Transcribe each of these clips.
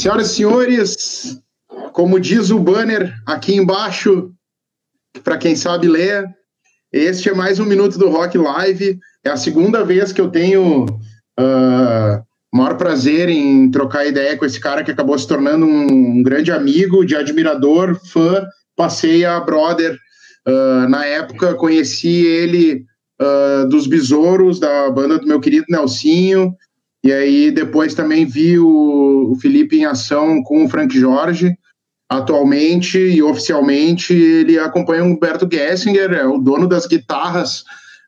Senhoras e senhores, como diz o banner aqui embaixo, para quem sabe ler, este é mais um Minuto do Rock Live. É a segunda vez que eu tenho uh, maior prazer em trocar ideia com esse cara que acabou se tornando um, grande amigo, de admirador, fã, passei a brother. Uh, na época conheci ele uh, dos Besouros, da banda do meu querido Nelsinho, e aí depois também vi o, o Felipe em ação com o Frank Jorge. Atualmente e oficialmente ele acompanha o Humberto Gessinger, é o dono das guitarras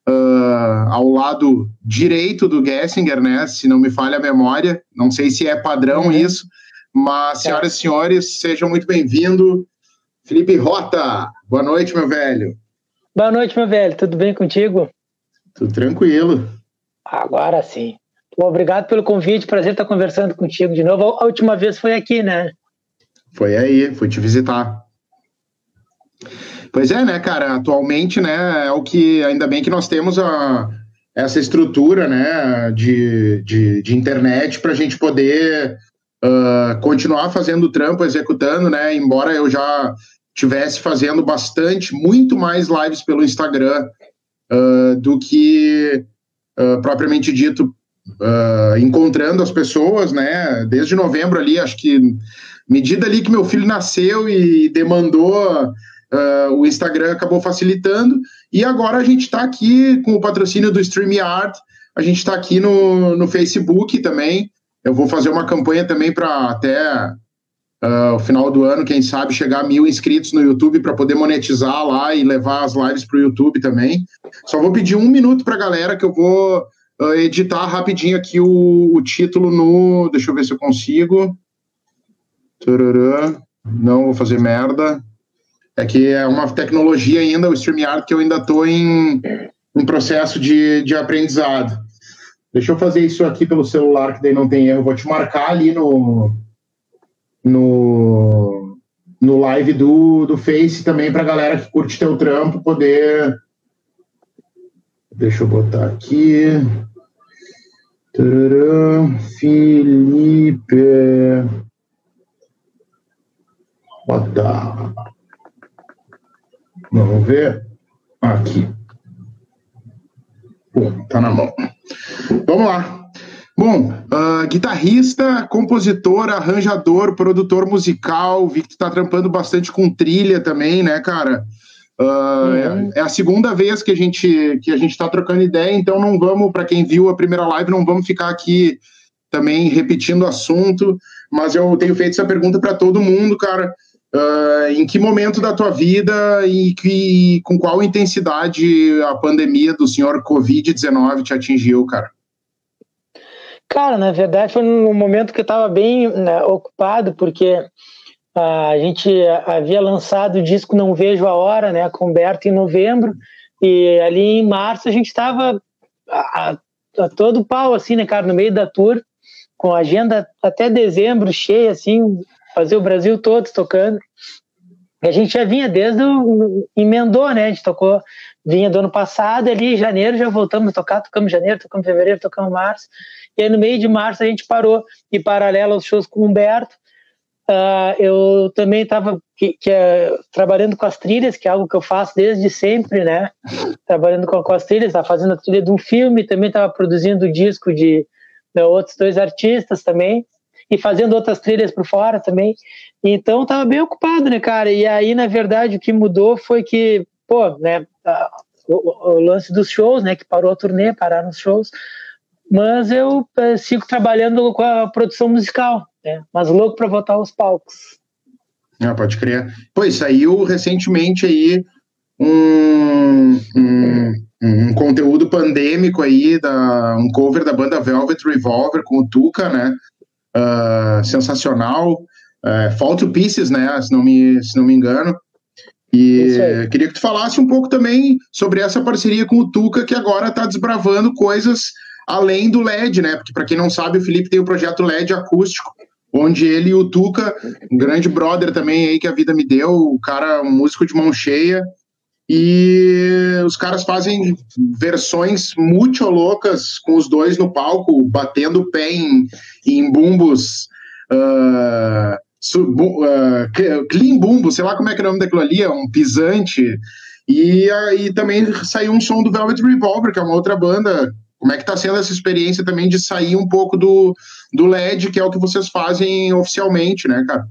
uh, ao lado direito do Gessinger, né? Se não me falha a memória, não sei se é padrão uhum. isso, mas é. senhoras e senhores, sejam muito bem-vindos. Felipe Rota, boa noite, meu velho. Boa noite, meu velho. Tudo bem contigo? Tudo tranquilo. Agora sim. Obrigado pelo convite, prazer estar conversando contigo de novo. A última vez foi aqui, né? Foi aí, fui te visitar. Pois é, né, cara? Atualmente, né, é o que ainda bem que nós temos a, essa estrutura, né, de, de, de internet para a gente poder uh, continuar fazendo o trampo, executando, né? Embora eu já tivesse fazendo bastante, muito mais lives pelo Instagram uh, do que uh, propriamente dito encontrando as pessoas, né? Desde novembro ali, acho que medida ali que meu filho nasceu e demandou Uh, o Instagram acabou facilitando e agora a gente está aqui com o patrocínio do StreamYard, a gente está aqui no, no Facebook também. Eu vou fazer uma campanha também para até uh, o final do ano, quem sabe, chegar a mil inscritos no YouTube para poder monetizar lá e levar as lives para o YouTube também. Só vou pedir um minuto para a galera que eu vou uh, editar rapidinho aqui o, o, título no. Deixa eu ver se eu consigo. Não vou fazer merda. É que é uma tecnologia ainda, o StreamYard, que eu ainda estou em, em processo de, de aprendizado. Deixa eu fazer isso aqui pelo celular, que daí não tem erro. Vou te marcar ali no, no, no live do, do Face também para a galera que curte teu trampo poder. Deixa eu botar aqui. Felipe. Botar. Vamos ver. Aqui. Bom, tá na mão. Vamos lá. Bom, uh, guitarrista, compositor, arranjador, produtor musical, vi que tu tá trampando bastante com trilha também, né, cara? Uh, uhum. é, é, a segunda vez que a gente que a gente está trocando ideia, então não vamos, para quem viu a primeira live, não vamos ficar aqui também repetindo o assunto, mas eu tenho feito essa pergunta para todo mundo, cara. Uh, em que momento da tua vida e que, com qual intensidade a pandemia do senhor Covid-19 te atingiu, cara? Cara, na verdade foi num momento que eu estava bem né, ocupado, porque a gente havia lançado o disco Não Vejo a Hora, né, com Berto em novembro, e ali em março a gente estava a, a, a, todo pau, assim, né, cara, no meio da tour, com a agenda até dezembro cheia, assim, fazer o Brasil todo tocando. E a gente já vinha desde o. emendou, né? A gente tocou, vinha do ano passado, ali em janeiro já voltamos a tocar, tocamos janeiro, tocamos fevereiro, tocamos março. E aí no meio de março a gente parou. E paralelo aos shows com o Humberto, uh, eu também estava que, que é, trabalhando com as trilhas, que é algo que eu faço desde sempre, né? Trabalhando com, com as trilhas, estava fazendo a trilha de um filme, também estava produzindo o disco de, de outros dois artistas também e fazendo outras trilhas por fora também. Então tava bem ocupado, né, cara? E aí, na verdade, o que mudou foi que, pô, né, o, o lance dos shows, né, que parou a turnê, pararam os shows, mas eu é, sigo trabalhando com a produção musical, né, mas louco para voltar aos palcos. Ah, pode crer. Pois saiu recentemente aí um, um, um, conteúdo pandêmico aí, da, um cover da banda Velvet Revolver com o Tuca, né? uh, sensacional. Uh, Fall to Pieces, né? Se não me, se não me engano. E queria que tu falasse um pouco também sobre essa parceria com o Tuca, que agora está desbravando coisas além do LED, né? Porque, para quem não sabe, o Felipe tem o projeto LED acústico, onde ele e o Tuca, um grande brother também aí que a vida me deu, o cara, um músico de mão cheia, e os caras fazem versões muito loucas com os dois no palco, batendo o pé em, em bumbos uh, uh, clean bumbo, sei lá como é que é o nome daquilo ali, é um pisante. E aí também saiu um som do Velvet Revolver, que é uma outra banda. Como é que tá sendo essa experiência também de sair um pouco do, do LED, que é o que vocês fazem oficialmente, né, cara?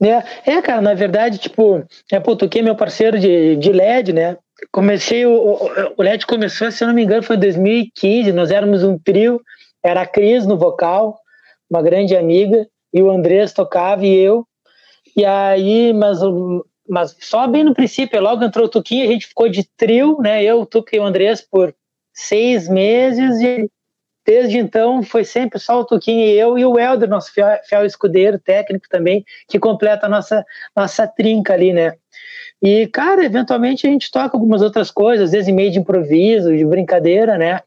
É, é, cara, na verdade, tipo, é, pô, toquei meu parceiro de, de LED, né? Comecei, o, o LED começou, se eu não me engano, foi em 2015, nós éramos um trio, era a Cris no vocal, uma grande amiga, e o Andrés tocava e eu. E aí, mas, mas só bem no princípio, logo entrou o Tuquinho, a gente ficou de trio, né? Eu, o Tuca e o Andrés por seis meses e desde então foi sempre só o Tuquinho e eu e o Helder, nosso fiel, fiel escudeiro técnico também, que completa a nossa, nossa trinca ali, né? E, cara, eventualmente a gente toca algumas outras coisas, às vezes meio de improviso, de brincadeira, né?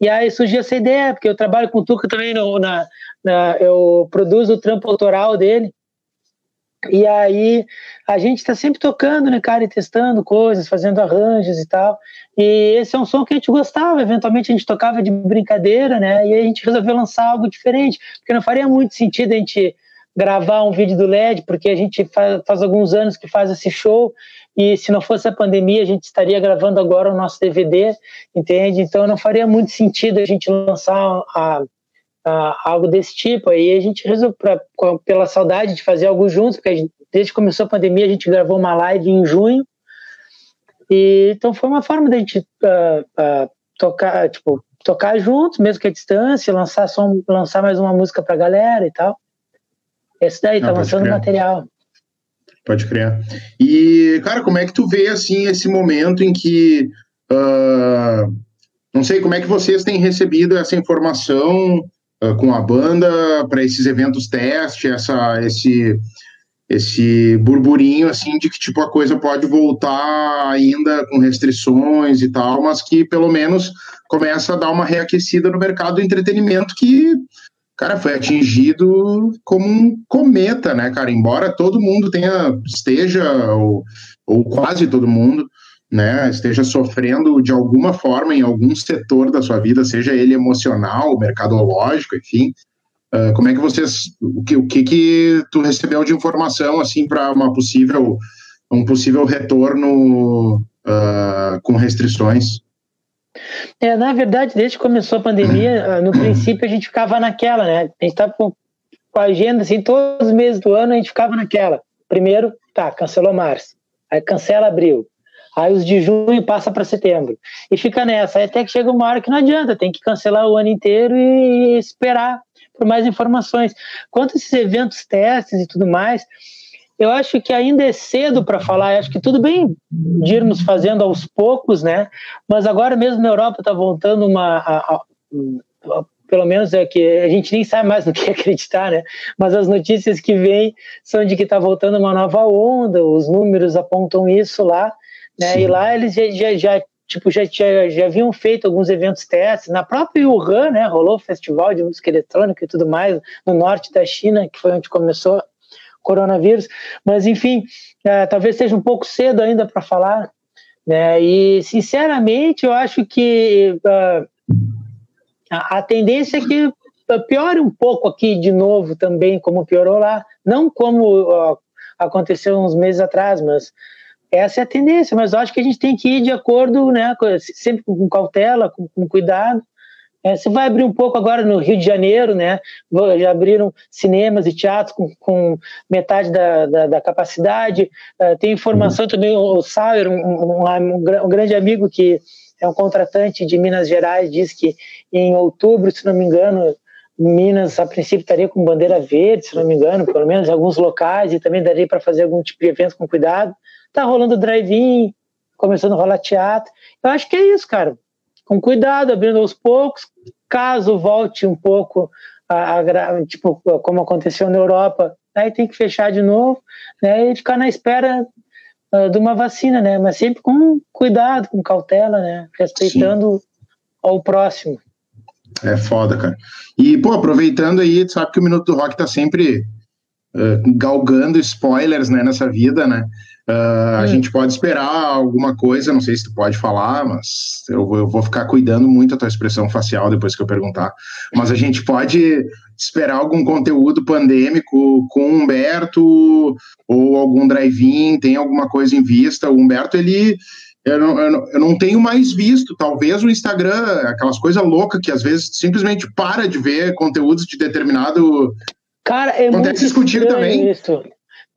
E aí surgiu essa ideia, porque eu trabalho com o Tuca também, no, na, na, eu produzo o trampo autoral dele, e aí a gente está sempre tocando, né, cara, e testando coisas, fazendo arranjos e tal. E esse é um som que a gente gostava, eventualmente a gente tocava de brincadeira, né? E aí a gente resolveu lançar algo diferente, porque não faria muito sentido a gente gravar um vídeo do LED, porque a gente faz, faz alguns anos que faz esse show e se não fosse a pandemia a gente estaria gravando agora o nosso DVD, entende? Então não faria muito sentido a gente lançar a, a, algo desse tipo. Aí a gente resolveu, pra, pela saudade de fazer algo juntos, porque gente, desde que começou a pandemia a gente gravou uma live em junho e então foi uma forma da gente uh, uh, tocar, tipo, tocar juntos, mesmo que a distância, lançar som, lançar mais uma música pra galera e tal. Esse daí, tá lançando material. Pode crer. E, cara, como é que tu vê, assim, esse momento em que. Uh, não sei, como é que vocês têm recebido essa informação uh, com a banda para esses eventos teste, essa, esse, esse burburinho, assim, de que, tipo, a coisa pode voltar ainda com restrições e tal, mas que, pelo menos, começa a dar uma reaquecida no mercado do entretenimento que cara, foi atingido como um cometa, né, cara? Embora todo mundo tenha, esteja, ou, ou quase todo mundo, né, esteja sofrendo de alguma forma em algum setor da sua vida, seja ele emocional, mercadológico, enfim. Uh, como é que vocês, o que, o que que tu recebeu de informação, assim, para uma possível, um possível retorno uh, com restrições? É, na verdade, desde que começou a pandemia, ah, no princípio a gente ficava naquela, né? A gente estava com, com a agenda, assim, todos os meses do ano a gente ficava naquela. Primeiro, tá, cancelou março, aí cancela abril, aí os de junho passa para setembro, e fica nessa, até que chega uma hora que não adianta, tem que cancelar o ano inteiro e esperar por mais informações. Quanto a esses eventos, testes e tudo mais, eu acho que ainda é cedo para falar. Eu acho que tudo bem de irmos fazendo aos poucos, né? Mas agora mesmo na Europa está voltando uma. A, a, a, pelo menos é que a gente nem sabe mais no que acreditar, né? Mas as notícias que vêm são de que está voltando uma nova onda, os números apontam isso lá, né? Sim. E lá eles já, já, já tipo, já, já, já haviam feito alguns eventos testes. Na própria Wuhan, né, rolou o festival de música eletrônica e tudo mais, no norte da China, que foi onde começou coronavírus, mas enfim, é, talvez seja um pouco cedo ainda para falar, né? E sinceramente, eu acho que uh, a, tendência é que piore um pouco aqui de novo também, como piorou lá, não como uh, aconteceu uns meses atrás, mas essa é a tendência. Mas acho que a gente tem que ir de acordo, né? Sempre com cautela, com, com cuidado. É, você vai abrir um pouco agora no Rio de Janeiro, né? Já abriram cinemas e teatros com, com metade da, da, da capacidade. Uh, tem informação uhum. também, o Sauer, um, um, um, um, grande amigo que é um contratante de Minas Gerais, diz que em outubro, se não me engano, Minas, a princípio, estaria com bandeira verde, se não me engano, pelo menos em alguns locais, e também daria para fazer algum tipo de evento com cuidado. Tá rolando drive-in, começando a rolar teatro. Eu acho que é isso, cara com cuidado, abrindo aos poucos. Caso volte um pouco, a, a, tipo, como aconteceu na Europa, aí tem que fechar de novo né, e ficar na espera uh, de uma vacina, né? Mas sempre com cuidado, com cautela, né? Respeitando Sim. ao próximo. É foda, cara. E, pô, aproveitando aí, tu sabe que o Minuto do Rock tá sempre uh, galgando spoilers, né, nessa vida, né? Uh, a gente pode esperar alguma coisa, não sei se tu pode falar, mas eu, eu, vou ficar cuidando muito da tua expressão facial depois que eu perguntar. Mas a gente pode esperar algum conteúdo pandêmico com o Humberto ou algum drive-in, tem alguma coisa em vista. O Humberto, ele. Eu não, eu, não, eu não tenho mais visto, talvez o Instagram, aquelas coisas loucas que às vezes simplesmente para de ver conteúdos de determinado. Cara, é Acontece muito contigo também. Isso.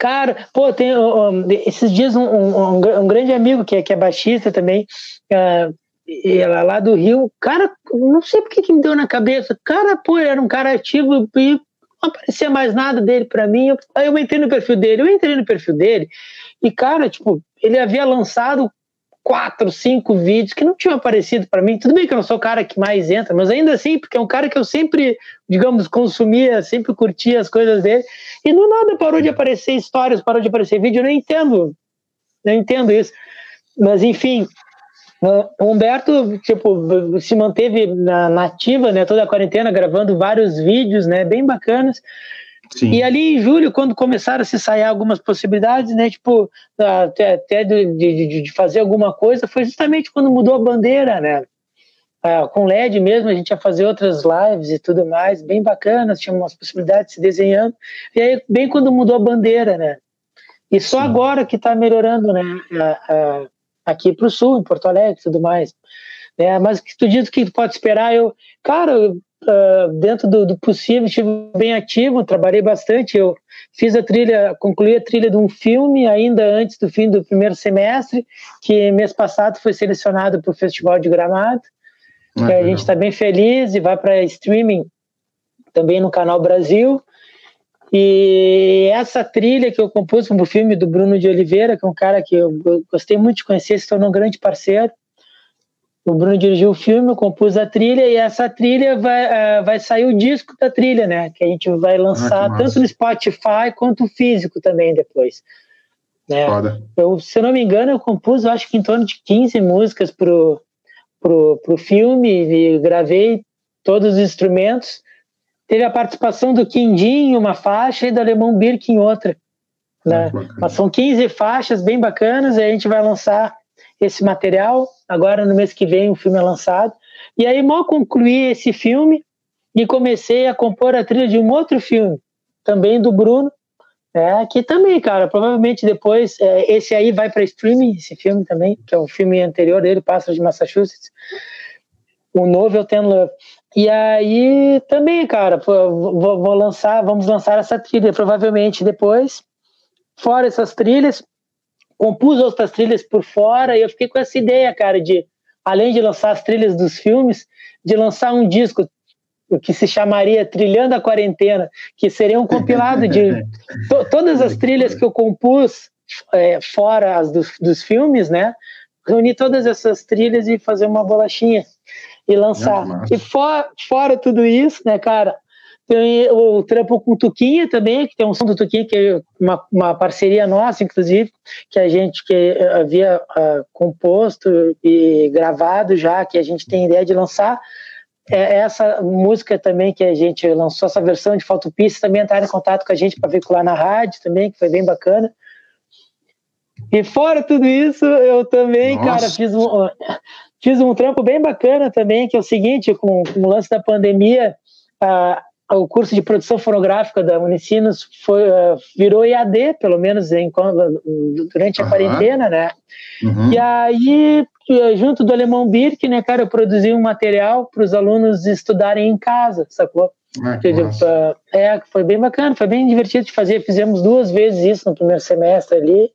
Cara, pô, tem um, esses dias um, um, um, grande amigo que é, que é baixista também, uh, lá, lá do Rio, cara, não sei porque que me deu na cabeça, cara, pô, era um cara ativo e não aparecia mais nada dele para mim, eu, aí eu entrei no perfil dele, eu entrei no perfil dele e, cara, tipo, ele havia lançado quatro, cinco vídeos que não tinham aparecido para mim. Tudo bem que eu não sou o cara que mais entra, mas ainda assim, porque é um cara que eu sempre, digamos, consumia, sempre curtia as coisas dele. E do nada parou de aparecer histórias, parou de aparecer vídeo. Eu não entendo, não entendo isso. Mas enfim, o Humberto, tipo, se manteve na nativa, né, toda a quarentena, gravando vários vídeos, né, bem bacanas. Sim. E ali em julho, quando começaram a se sair algumas possibilidades, né, tipo, até, até de, de, de, fazer alguma coisa, foi justamente quando mudou a bandeira, né? Ah, com LED mesmo, a gente ia fazer outras lives e tudo mais, bem bacanas, tinha umas possibilidades se desenhando. E aí, bem quando mudou a bandeira, né? E só Sim. agora que está melhorando, né? aqui para o sul, em Porto Alegre e tudo mais. É, mas que tu diz que tu pode esperar, eu, cara, eu uh, dentro do, do, possível, estive bem ativo, trabalhei bastante. Eu fiz a trilha, concluí a trilha de um filme ainda antes do fim do primeiro semestre, que mês passado foi selecionado para o Festival de Gramado. Ah, a gente está bem feliz e vai para streaming também no Canal Brasil. E essa trilha que eu compus para o filme do Bruno de Oliveira, que é um cara que eu gostei muito de conhecer, se tornou um grande parceiro. O Bruno dirigiu o filme, eu compus a trilha e essa trilha vai, uh, vai sair o disco da trilha, né? Que a gente vai lançar ah, tanto no Spotify quanto físico também depois. Né? Eu, se eu não me engano, eu compus, eu acho que em torno de 15 músicas pro, pro, pro filme e gravei todos os instrumentos. Teve a participação do Quindim em uma faixa e do Alemão Birk em outra. Né? Mas são 15 faixas bem bacanas e a gente vai lançar esse material. Agora, no mês que vem, o filme é lançado. E aí, mal concluí esse filme e comecei a compor a trilha de um outro filme, também do Bruno, é, que também, cara, provavelmente depois, é, esse aí vai para streaming, esse filme também, que é o filme anterior dele, Pássaro de Massachusetts. O novo é o Ten Love. E aí também, cara, vou, vou lançar, vamos lançar essa trilha provavelmente depois. Fora essas trilhas, compus outras trilhas por fora e eu fiquei com essa ideia, cara, de além de lançar as trilhas dos filmes, de lançar um disco que se chamaria Trilhando a Quarentena, que seria um compilado de to, todas as trilhas que eu compus é, fora as dos, dos filmes, né? Reunir todas essas trilhas e fazer uma bolachinha e lançar. e for, fora tudo isso, né, cara? Tem o trampo com o Tuquinha também, que tem um som do Tuquinha, que é uma, uma parceria nossa, inclusive, que a gente que havia uh, composto e gravado já, que a gente tem ideia de lançar. É essa música também que a gente lançou, essa versão de Falta Pista, também entraram em contato com a gente para veicular na rádio também, que foi bem bacana. E fora tudo isso, eu também, Nossa. cara, fiz um, fiz um trampo bem bacana também, que é o seguinte, com, com o lance da pandemia, uh, o curso de produção fonográfica da Unicinos foi, uh, virou EAD, pelo menos em, durante a uhum. quarentena, né? Uhum. E aí, junto do Alemão Birk, né, cara, eu produzi um material para os alunos estudarem em casa, sacou? Ah, uh, é, foi bem bacana, foi bem divertido de fazer. Fizemos duas vezes isso no primeiro semestre ali.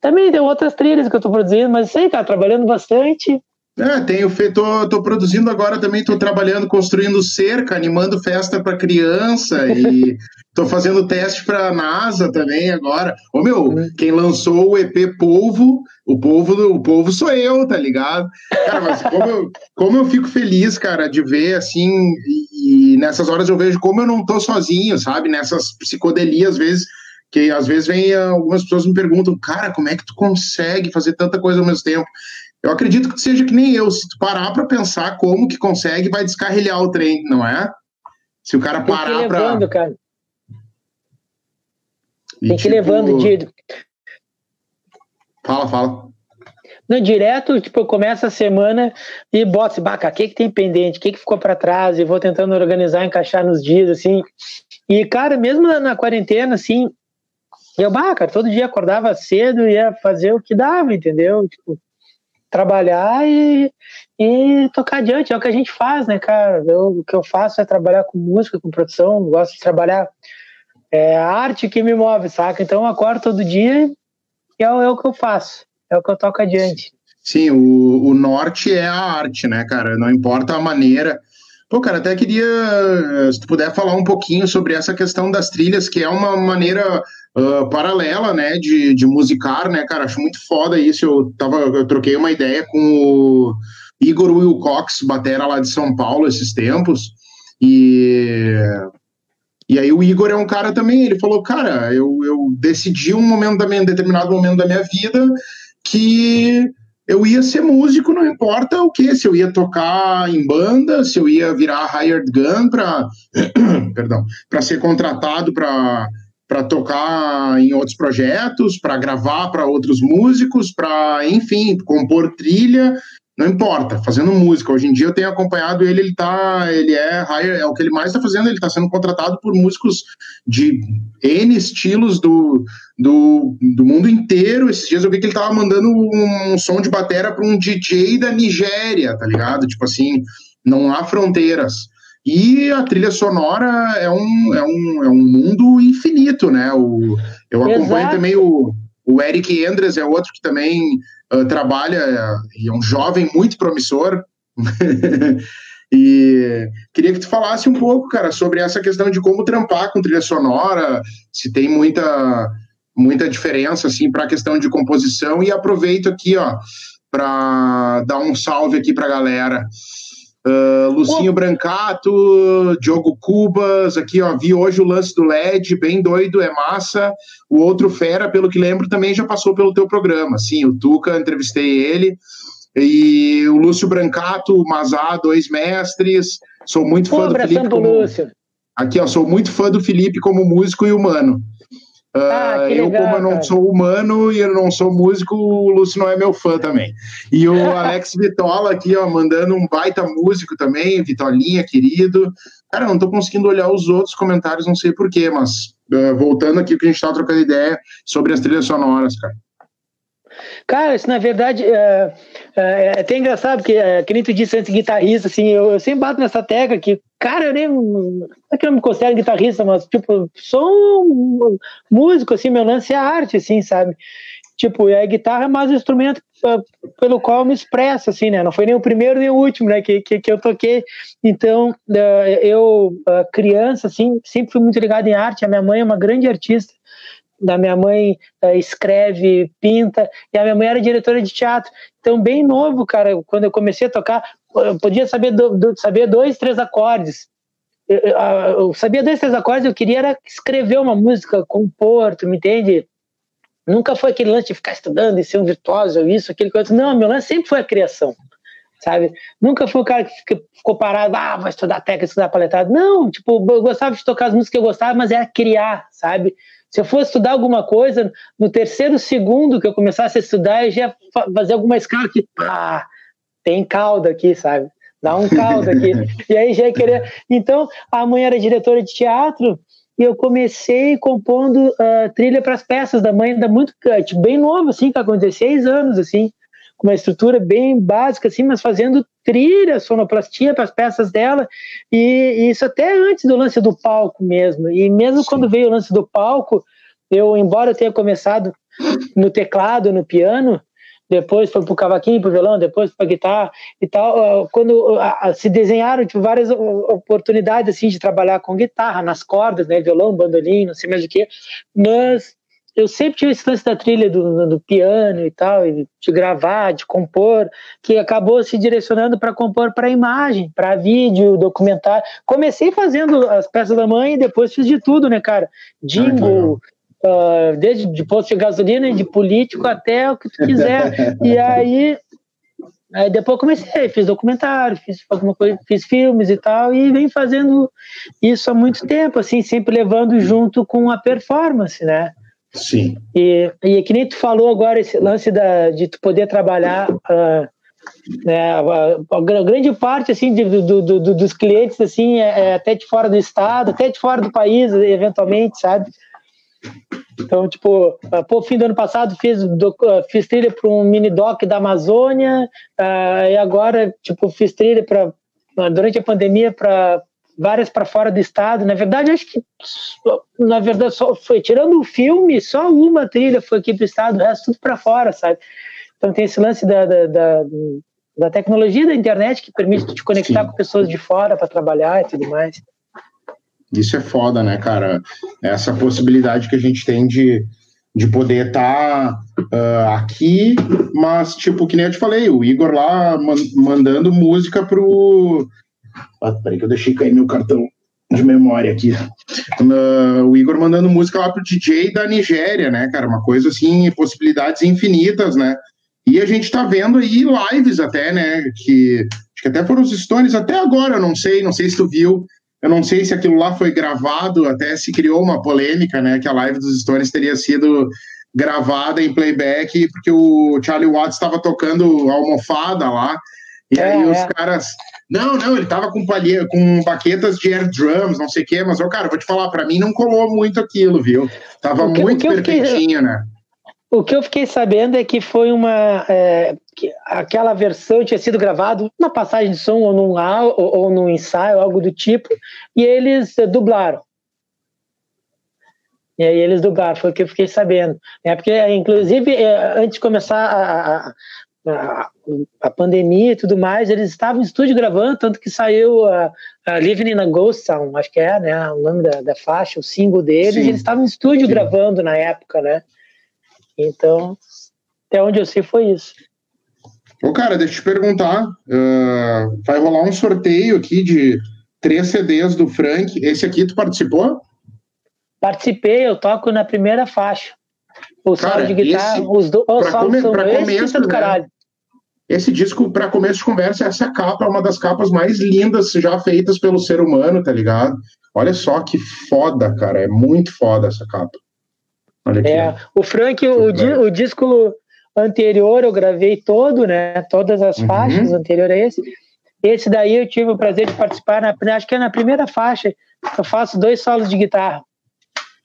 Também tem outras trilhas que eu estou produzindo, mas sei, cara, trabalhando bastante. É, tenho feito, tô, tô, produzindo agora também, tô trabalhando, construindo cerca, animando festa para criança e tô fazendo teste para NASA também agora. Ô meu, uhum. quem lançou o EP Polvo, o povo o povo sou eu, tá ligado? Cara, mas como eu, como eu fico feliz, cara, de ver assim, e, e nessas horas eu vejo como eu não tô sozinho, sabe? Nessas psicodelias, às vezes, que às vezes vem algumas pessoas me perguntam, cara, como é que tu consegue fazer tanta coisa ao mesmo tempo? Eu acredito que seja que nem eu, se tu parar para pensar como que consegue, vai descarrilhar o trem, não é? Se o cara parar para cara. Tem que ir tipo... levando de Fala, fala. No direto, tipo, eu começo a semana e boto, assim, baca, o que, que tem pendente, o que, que ficou para trás, e vou tentando organizar, encaixar nos dias, assim. E, cara, mesmo na, na quarentena, assim, eu, baca, todo dia acordava cedo e ia fazer o que dava, entendeu? Tipo, trabalhar e, e tocar adiante. É o que a gente faz, né, cara? Eu, o que eu faço é trabalhar com música, com produção, gosto de trabalhar. É a arte que me move, saca? Então eu acordo todo dia e é, é o que eu faço, é o que eu toco adiante. Sim, o, o norte é a arte, né, cara? Não importa a maneira. Pô, cara, até queria, se tu puder falar um pouquinho sobre essa questão das trilhas, que é uma maneira uh, paralela, né, de, de musicar, né, cara, acho muito foda isso, eu, tava, eu troquei uma ideia com o Igor Wilcox, batera lá de São Paulo esses tempos, e... E aí o Igor é um cara também, ele falou, cara, eu, eu decidi um momento da minha, determinado momento da minha vida que eu ia ser músico, não importa o que, se eu ia tocar em banda, se eu ia virar hired gun para, perdão, para ser contratado para para tocar em outros projetos, para gravar para outros músicos, para, enfim, compor trilha, não importa, fazendo música. Hoje em dia eu tenho acompanhado ele, ele tá, ele é é o que ele mais está fazendo, ele está sendo contratado por músicos de N estilos do, do, do mundo inteiro. Esses dias eu vi que ele estava mandando um, um som de batera para um DJ da Nigéria, tá ligado? Tipo assim, não há fronteiras. E a trilha sonora é um, é um, é um mundo infinito, né? O, eu acompanho Exato. também o, o Eric Endres, é outro que também uh, trabalha, e é um jovem muito promissor. e queria que tu falasse um pouco, cara, sobre essa questão de como trampar com trilha sonora, se tem muita muita diferença assim para a questão de composição e aproveito aqui, ó, para dar um salve aqui para a galera. Uh, Lucinho oh. Brancato, Diogo Cubas, aqui ó, vi hoje o lance do LED, bem doido, é massa. O outro fera, pelo que lembro, também já passou pelo teu programa. Sim, o Tuca, entrevistei ele. E o Lúcio Brancato, o Mazá, dois mestres. Sou muito fã do Felipe. Como... Lúcio. Aqui, ó, sou muito fã do Felipe como músico e humano. Ah, uh, eu, legal, como eu não cara. sou humano e eu não sou músico, o Lúcio não é meu fã também. E o Alex Vitola aqui, ó, mandando um baita músico também, Vitolinha, querido. Cara, não tô conseguindo olhar os outros comentários, não sei porquê, mas uh, voltando aqui que a gente tá trocando ideia sobre as trilhas sonoras, cara. Cara, isso na verdade é, é, é até engraçado, porque, é, que nem tu disse antes, guitarrista, assim, eu, eu sempre bato nessa tecla que, cara, eu nem. Não é que eu me considero guitarrista, mas, tipo, sou um músico, assim, meu lance é arte, assim, sabe? Tipo, a guitarra é mais um instrumento pelo qual eu me expresso, assim, né? Não foi nem o primeiro nem o último, né, que, que, que eu toquei. Então, uh, eu, uh, criança, assim, sempre fui muito ligado em arte. A minha mãe é uma grande artista da minha mãe uh, escreve, pinta, e a minha mãe era diretora de teatro. Então, bem novo, cara, quando eu comecei a tocar, eu podia saber, do, do, saber dois, três acordes. Eu, eu, eu, sabia dois, três acordes, eu queria era escrever uma música, compor, tu me entende? Nunca foi aquele lance de ficar estudando e ser um virtuoso, isso, aquele coisa. Não, meu lance sempre foi a criação, sabe? Nunca foi o cara que ficou parado, ah, vou estudar técnica, estudar paletado. Não, tipo, eu gostava de tocar as músicas que eu gostava, mas era criar, sabe? Se eu fosse estudar alguma coisa, no terceiro segundo que eu começasse a estudar, eu já ia fazer alguma escala que, pá, tem caldo aqui, sabe? Dá um caldo aqui. e aí já ia querer. Então, a mãe era diretora de teatro e eu comecei compondo uh, trilha para as peças da mãe, ainda muito, tipo, bem novo, assim, com 16 anos, assim com uma estrutura bem básica, assim, mas fazendo trilha, sonoplastia para as peças dela, e, e, isso até antes do lance do palco mesmo. E mesmo Sim. quando veio o lance do palco, eu, embora eu tenha começado no teclado, no piano, depois foi para o cavaquinho, para o violão, depois para a guitarra e tal. Quando se desenharam tipo, várias oportunidades assim de trabalhar com guitarra, nas cordas, né, violão, bandolim, não sei mais o que, mas eu sempre tive esse lance da trilha do, do piano e tal, e de gravar, de compor, que acabou se direcionando para compor para imagem, para vídeo, documentário. Comecei fazendo as peças da mãe e depois fiz de tudo, né, cara? Jingle, uh, desde de posto de gasolina, de político até o que tu quiser. e aí, aí depois comecei, fiz documentário, fiz alguma coisa, fiz filmes e tal, e vem fazendo isso há muito tempo, assim, sempre levando junto com a performance, né? Sim. E, e que nem tu falou agora, esse lance da, de tu poder trabalhar. Uh, né, a, grande parte assim de, do, do, do, dos clientes assim é, é, até de fora do estado, até de fora do país, eventualmente, sabe? Então, tipo, uh, pô, fim do ano passado fiz, do, uh, fiz trilha para um mini doc da Amazônia, uh, e agora, tipo, fiz trilha para durante a pandemia para várias para fora do estado. Na verdade, acho que na verdade só foi tirando o filme, só uma trilha foi aqui para o estado, o resto tudo para fora, sabe? Então tem esse lance da, da, da, da tecnologia da internet que permite te conectar Sim. com pessoas de fora para trabalhar e tudo mais. Isso é foda, né, cara? Essa possibilidade que a gente tem de, de poder estar tá, uh, aqui, mas, tipo, que nem eu te falei, o Igor lá man mandando música pro. Ah, peraí que eu deixei cair meu cartão de memória aqui. Uh, o Igor mandando música lá pro DJ da Nigéria, né, cara? Uma coisa assim, possibilidades infinitas, né? E a gente tá vendo aí lives até, né? Que acho que até foram os stories até agora, eu não sei, não sei se tu viu, eu não sei se aquilo lá foi gravado, até se criou uma polêmica, né? Que a live dos Stones teria sido gravada em playback, porque o Charlie Watts estava tocando almofada lá, e é, aí os é. caras. Não, não, ele tava com, palhe... com baquetas de air drums, não sei o quê, mas, ó, cara, vou te falar, para mim não colou muito aquilo, viu? Tava que, muito perfeitinho, fiquei... né? O que eu fiquei sabendo é que foi uma. É, que aquela versão tinha sido gravada uma passagem de som ou num, ou, ou num ensaio, algo do tipo, e eles é, dublaram. E aí eles dublaram, foi o que eu fiquei sabendo. É porque, inclusive, é, antes de começar a, a, a, pandemia e tudo mais, eles estavam em estúdio gravando, tanto que saiu a, a Living in a Ghost Town, acho que é né, o nome da, da faixa, o single deles, eles estavam em estúdio Sim. gravando na época, né? Então, até onde eu sei foi isso. Ô, cara, deixa eu te perguntar. Uh, vai rolar um sorteio aqui de três CDs do Frank. Esse aqui tu participou? Participei, eu toco na primeira faixa. O cara, solo de guitarra, esse, os do, os come, são começo, do né? caralho. Esse disco, para começo de conversa, essa capa é uma das capas mais lindas já feitas pelo ser humano, tá ligado? Olha só que foda, cara. É muito foda essa capa. Olha aqui, é, o Frank, o, o, disco anterior eu gravei todo, né? Todas as uhum. faixas anterior a esse. Esse daí eu tive o prazer de participar, na, acho que é na primeira faixa, eu faço dois solos de guitarra.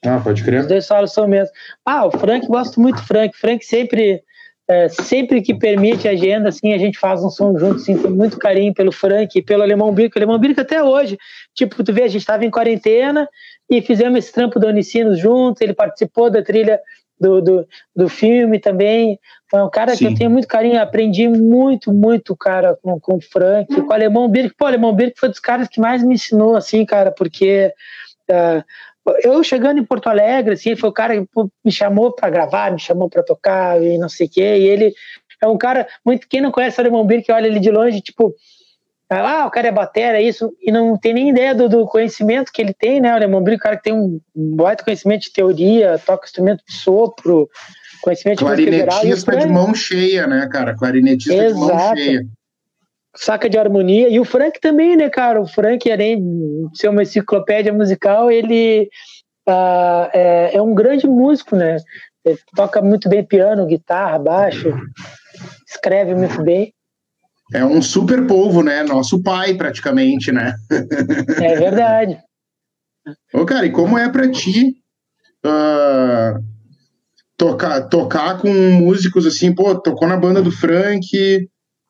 Ah, pode crer. Os dois solos são mesmo. Ah, o Frank, gosto muito do Frank. Frank sempre, é, sempre que permite a agenda, assim, a gente faz um som junto, assim, com muito carinho pelo Frank e pelo Alemão Bico. Alemão Bico até hoje. Tipo, tu vê, a gente estava em quarentena, e fizemos esse trampo do Unicinos juntos, ele participou da trilha do, do, do filme também, foi um cara Sim. que eu tenho muito carinho, aprendi muito, muito, cara, com, com o Frank, com o Alemão Birk, pô, o Alemão Birk foi dos caras que mais me ensinou, assim, cara, porque uh, eu chegando em Porto Alegre, assim, foi o cara que me chamou para gravar, me chamou para tocar e não sei o quê, e ele é um cara, muito, quem não conhece o Alemão Birk, olha ele de longe, tipo, ah, o cara é batera, isso, e não tem nem ideia do, do conhecimento que ele tem, né? O Alemão Brito, o cara que tem um baita conhecimento de teoria, toca instrumento de sopro, conhecimento Clarinetista de geral. de mão cheia, né, cara? Clarinetista Exato. de mão cheia. Saca de harmonia. E o Frank também, né, cara? O Frank, além de ser uma enciclopédia musical, ele uh, é, é um grande músico, né? Ele toca muito bem piano, guitarra, baixo, escreve muito bem. É um super povo, né? Nosso pai, praticamente, né? É verdade. Ô, cara, e como é para ti uh, tocar, tocar com músicos assim, pô, tocou na banda do Frank,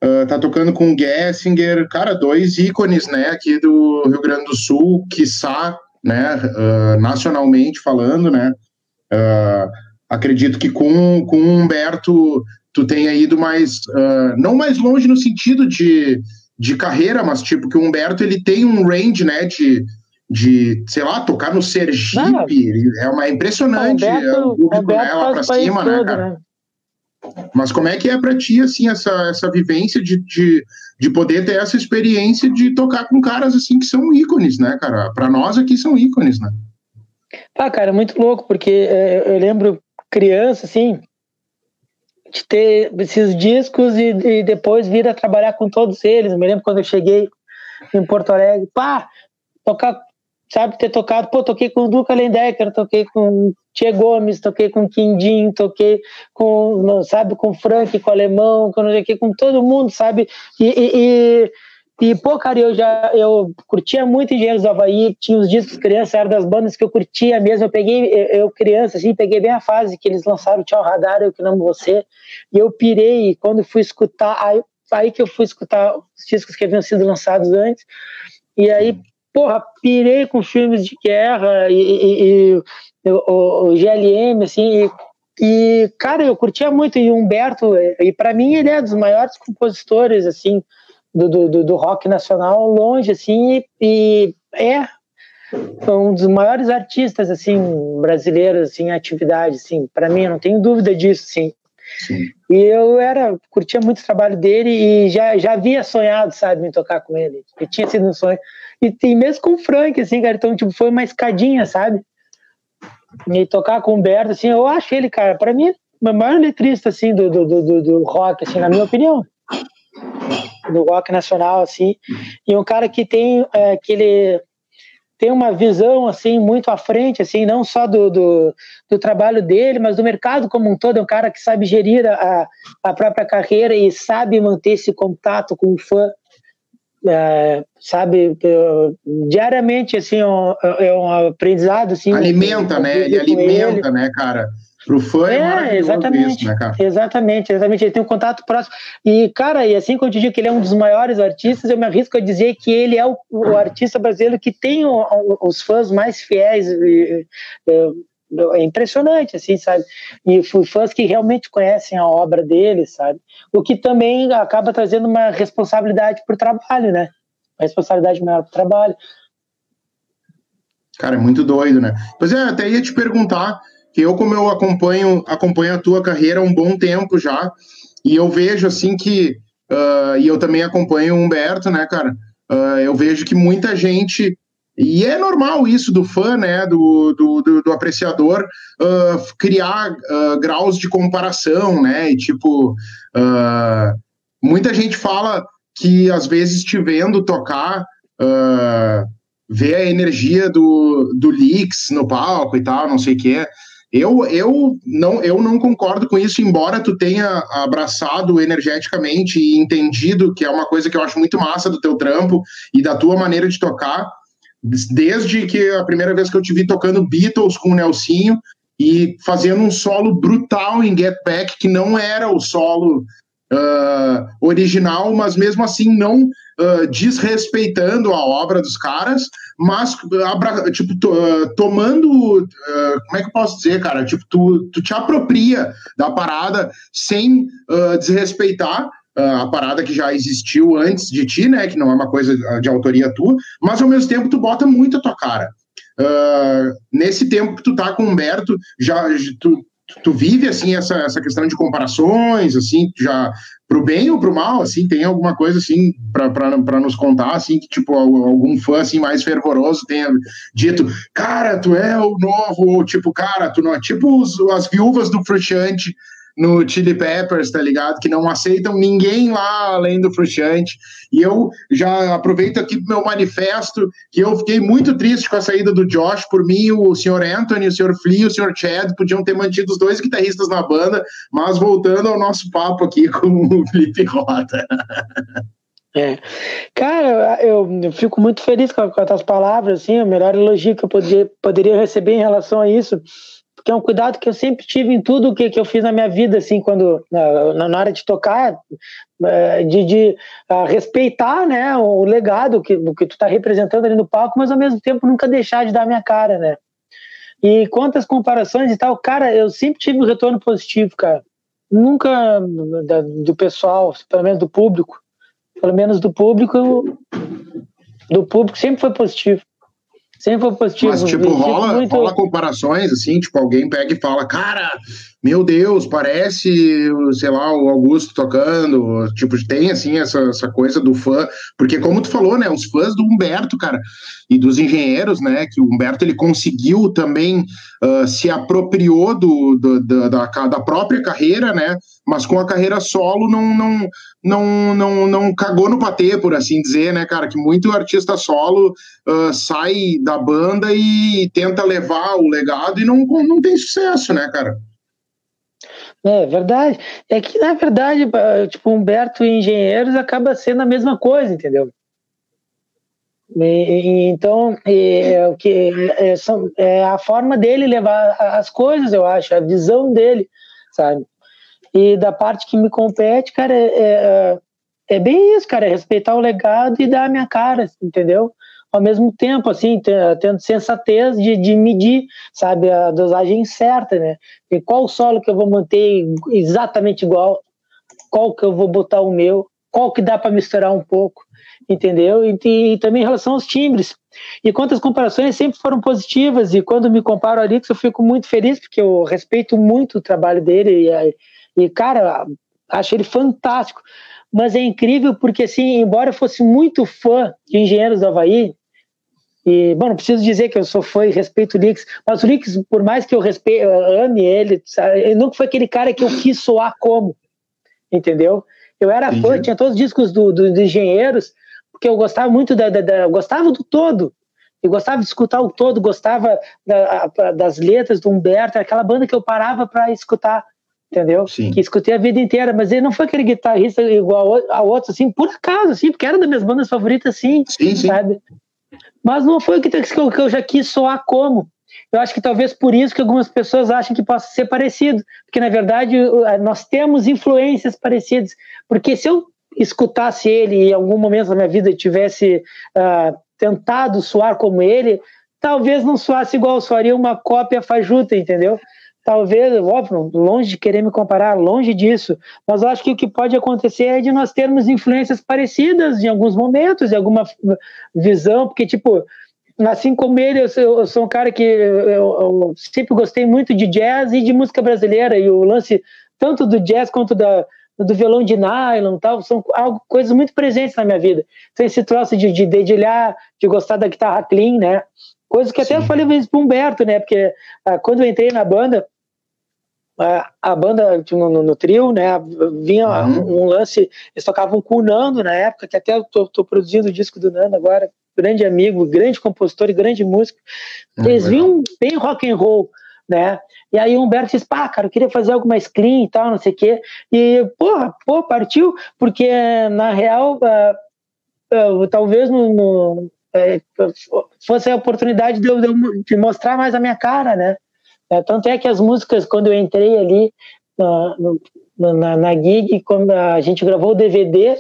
uh, tá tocando com o Gessinger, cara, dois ícones, né, aqui do Rio Grande do Sul, quiçá, né, uh, nacionalmente falando, né, acredito que com, com o Humberto tu tenha ido mais, uh, não mais longe no sentido de, de carreira, mas tipo que o Humberto ele tem um range, né, de, de sei lá, tocar no Sergipe, ah, é uma impressionante, o, Humberto, é, o público né, lá pra cima, né, cara? Né? Mas como é que é para ti, assim, essa, essa vivência de, de, de poder ter essa experiência de tocar com caras, assim, que são ícones, né, cara? Para nós aqui são ícones, né? Ah, cara, muito louco, porque é, eu lembro criança, assim, de ter esses discos e, e, depois vir a trabalhar com todos eles. Eu me lembro quando eu cheguei em Porto Alegre, pá, tocar sabe, ter tocado, pô, toquei com o Duca Lendecker, toquei com Tia Gomes, toquei com Quindim, toquei com, sabe, com Frank, com o Alemão, com, com todo mundo, sabe, e, e, e, pô, cara, eu já, eu curtia muito Engenheiros do Havaí, tinha os discos criança, era das bandas que eu curtia mesmo, eu peguei, eu criança, assim, peguei bem a fase que eles lançaram Tchau Radar, Eu Que Amo Você, e eu pirei, e quando fui escutar, aí, aí que eu fui escutar os discos que haviam sido lançados antes, e aí, porra, pirei com filmes de guerra e, e, e o, o, GLM, assim, e, e, cara, eu curtia muito, e o Humberto, e para mim ele é dos maiores compositores, assim, do, do, do rock nacional, longe, assim, e, é um dos maiores artistas, assim, brasileiros, assim, em atividade, assim, para mim, eu não tenho dúvida disso, sim. Sim. E eu era, curtia muito o trabalho dele e já, já havia sonhado, sabe, em tocar com ele. E tinha sido um sonho. E, e mesmo com o Frank, assim, cara, então, tipo, foi uma escadinha, sabe? E tocar com o Humberto, assim, eu acho ele, cara, para mim, o maior letrista, assim, do, do, do, do rock, assim, na minha opinião. Do rock nacional, assim. E um cara que tem é, tem uma visão assim muito à frente, assim, não só do, do, do, trabalho dele, mas do mercado como um todo. É um cara que sabe gerir a, a própria carreira e sabe manter esse contato com o fã, é, sabe, diariamente, assim, é um, é um aprendizado, assim. Alimenta, né? Ele alimenta, ele. né, cara? Pro fã é, é exatamente, isso, né, cara? Exatamente, exatamente. Ele tem um contato próximo. E, cara, e assim que eu te digo que ele é um dos maiores artistas, eu me arrisco a dizer que ele é o, o artista brasileiro que tem o, o, os fãs mais fiéis. E, é impressionante, assim, sabe? E fãs que realmente conhecem a obra dele, sabe? O que também acaba trazendo uma responsabilidade pro trabalho, né? Uma responsabilidade maior pro trabalho. Cara, é muito doido, né? Pois é, até ia te perguntar que eu, como eu acompanho, acompanho a tua carreira há um bom tempo já, e eu vejo assim que, uh, e eu também acompanho o Humberto, né, cara? Uh, eu vejo que muita gente, e é normal isso do fã, né, do, do, do, do apreciador, uh, criar graus de comparação, né, e tipo, muita gente fala que às vezes te vendo tocar, vê a energia do, do Leaks no palco e tal, não sei o que. Eu, eu, não, eu não concordo com isso, embora tu tenha abraçado energeticamente e entendido que é uma coisa que eu acho muito massa do teu trampo e da tua maneira de tocar. Desde que a primeira vez que eu te vi tocando Beatles com o Nelsinho e fazendo um solo brutal em Get Back, que não era o solo uh, original, mas mesmo assim não uh, desrespeitando a obra dos caras, mas tipo, uh, tomando. Como é que eu posso dizer, cara? Tipo, tu, tu te apropria da parada sem desrespeitar a parada que já existiu antes de ti, né? Que não é uma coisa de autoria tua, mas ao mesmo tempo tu bota muito a tua cara. nesse tempo que tu tá com o Humberto, já tu, tu vive assim essa, essa questão de comparações, assim, já pro bem ou pro mal, assim, tem alguma coisa assim para nos contar, assim, que tipo algum fã assim mais fervoroso tenha dito, cara, tu é o novo, ou tipo, cara, tu não é tipo os, as viúvas do Frutiante no Chili Peppers, tá ligado? Que não aceitam ninguém lá além do Frutiante. E eu já aproveito aqui meu manifesto, que eu fiquei muito triste com a saída do Josh. Por mim, o senhor Anthony, o senhor Flea o senhor Chad podiam ter mantido os dois guitarristas na banda, mas voltando ao nosso papo aqui com o Felipe Rota. É. Cara, eu, eu, fico muito feliz com, com as palavras, assim, o melhor elogio que eu podia, poderia receber em relação a isso que é um cuidado que eu sempre tive em tudo que, que eu fiz na minha vida, assim, quando na, na hora de tocar, é, de, de uh, respeitar, né, o legado que, que tu está representando ali no palco, mas ao mesmo tempo nunca deixar de dar minha cara, né. E quantas comparações e tal, cara, eu sempre tive um retorno positivo, cara. Nunca da, do pessoal, pelo menos do público, pelo menos do público, do público sempre foi positivo. Sempre foi positivo. Mas, tipo, rola, muito... rola comparações, assim, tipo, alguém pega e fala, cara, meu Deus, parece, sei lá, o Augusto tocando, tipo, tem assim essa, essa coisa do fã, porque como tu falou, né, os fãs do Humberto, cara, e dos engenheiros, né, que o Humberto ele conseguiu também uh, se apropriou do, do, do, da, da própria carreira, né, mas com a carreira solo não, não, não, não, não cagou no patê, por assim dizer, né, cara, que muito artista solo uh, sai da banda e tenta levar o legado e não, não tem sucesso, né, cara? É verdade. É que, na verdade, tipo, Humberto e Engenheiros acaba sendo a mesma coisa, entendeu? E, então, é, o que é, é, a forma dele levar as coisas, eu acho, a visão dele, sabe? E da parte que me compete, cara, é, é, é bem isso, cara, é respeitar o legado e dar a minha cara, entendeu? Ao mesmo tempo, assim, tendo sensatez de, de medir, sabe, a dosagem certa, né? E qual solo que eu vou manter exatamente igual, qual que eu vou botar o meu, qual que dá para misturar um pouco, entendeu? E, e, também em relação aos timbres. E quantas comparações sempre foram positivas, e quando me comparo ao Alix, eu fico muito feliz, porque eu respeito muito o trabalho dele, e, e cara, acho ele fantástico mas é incrível porque, assim, embora eu fosse muito fã de Engenheiros do Havaí, e, bom, não preciso dizer que eu sou fã e respeito o Lix, mas o Lix, por mais que eu respeite, eu ame ele, sabe, ele nunca foi aquele cara que eu quis soar como, entendeu? Eu era fã, uhum. tinha todos os discos do, do, do Engenheiros, porque eu gostava muito da, da, da, gostava do todo, eu gostava de escutar o todo, gostava da, das letras do Humberto, aquela banda que eu parava para escutar, entendeu? Sim. Que escutei a vida inteira, mas ele não foi aquele guitarrista igual a outros, assim, por acaso, assim, porque era das minhas bandas favoritas, assim, sim, sim. Mas não foi o que, eu já quis soar como. Eu acho que talvez por isso que algumas pessoas acham que possa ser parecido, porque na verdade nós temos influências parecidas. Porque se eu escutasse ele e em algum momento da minha vida tivesse uh, tentado soar como ele, talvez não soasse igual, soaria uma cópia fajuta, entendeu? Talvez, óbvio, longe de querer me comparar, longe disso, mas eu acho que o que pode acontecer é de nós termos influências parecidas em alguns momentos, em alguma visão, porque, tipo, assim como ele, eu sou, eu sou um cara que eu, eu, sempre gostei muito de jazz e de música brasileira, e o lance tanto do jazz quanto da, do violão de nylon tal, são algo, coisas muito presentes na minha vida. Então, esse troço de, de dedilhar, de gostar da guitarra clean, né? Coisa que Sim. até eu falei para o Humberto, né? Porque ah, quando eu entrei na banda, a, a banda no, no, no, trio, né, vinha uhum. um, lance, eles tocavam com o Nando na época, que até eu tô, tô, produzindo o disco do Nando agora, grande amigo, grande compositor e grande músico. Uhum. Eles vinham bem rock and roll, né? E aí o Humberto disse, pá, cara, eu queria fazer algo mais clean e tal, não sei o quê. E, porra, pô, partiu, porque na real, uh, uh, talvez no, no uh, fosse a oportunidade de eu, de mostrar mais a minha cara, né? É, tanto é que as músicas, quando eu entrei ali na, na, na gig, quando a gente gravou o DVD,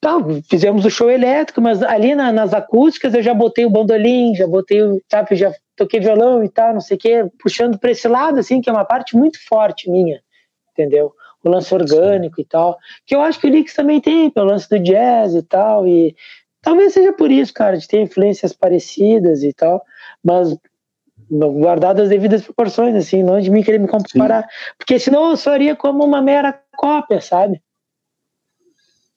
tá, fizemos o show elétrico, mas ali na, nas acústicas eu já botei o bandolim, já botei o, sabe, já toquei violão e tal, não sei o quê, puxando para esse lado, assim, que é uma parte muito forte minha, entendeu? O lance orgânico Sim. e tal, que eu acho que o Lix também tem, pelo lance do jazz e tal, e talvez seja por isso, cara, de ter influências parecidas e tal, mas guardado as devidas proporções, assim, longe de mim querer me comparar, Sim. porque senão eu soaria como uma mera cópia, sabe?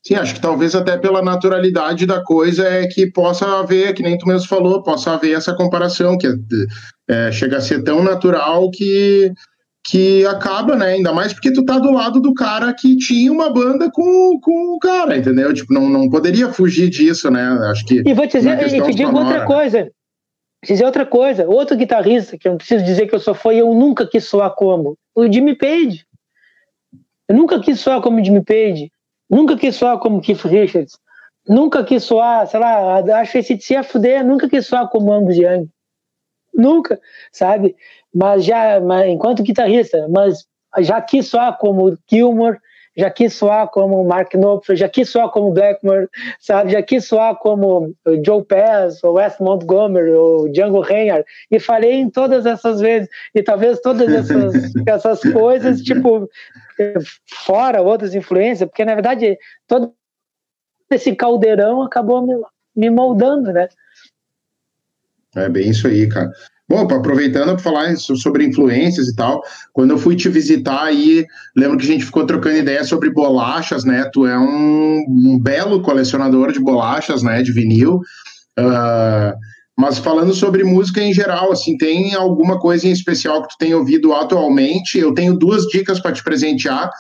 Sim, acho que talvez até pela naturalidade da coisa é que possa haver, que nem tu mesmo falou, possa haver essa comparação, que é, é, chega a ser tão natural que, que acaba, né? Ainda mais porque tu tá do lado do cara que tinha uma banda com, com o cara, entendeu? Tipo, não, não poderia fugir disso, né? Acho que. E vou te dizer, e te digo outra coisa dizer outra coisa, outro guitarrista, que eu não preciso dizer que eu sou fã, eu nunca quis soar como o Jimmy Page. Eu nunca quis soar como Jimmy Page. Nunca quis soar como Keith Richards. Nunca quis soar, sei lá, acho esse de se a fuder, nunca quis soar como Angus Young. Nunca, sabe? Mas já, mas, enquanto guitarrista, mas já quis soar como Gilmore, já quis soar como Mark Knopfler, já quis soar como Blackmore, sabe? Já quis soar como Joe Pass, ou Wes Montgomery, ou Django Reinhardt, e falei em todas essas vezes, e talvez todas essas, essas coisas, tipo, fora outras influências, porque na verdade todo esse caldeirão acabou me, me moldando, né? É bem isso aí, cara. Bom, aproveitando para falar sobre influências e tal, quando eu fui te visitar aí, lembro que a gente ficou trocando ideia sobre bolachas, né? Tu é um, um belo colecionador de bolachas, né? De vinil. Uh, mas falando sobre música em geral, assim, tem alguma coisa em especial que tu tem ouvido atualmente? Eu tenho duas dicas para te presentear.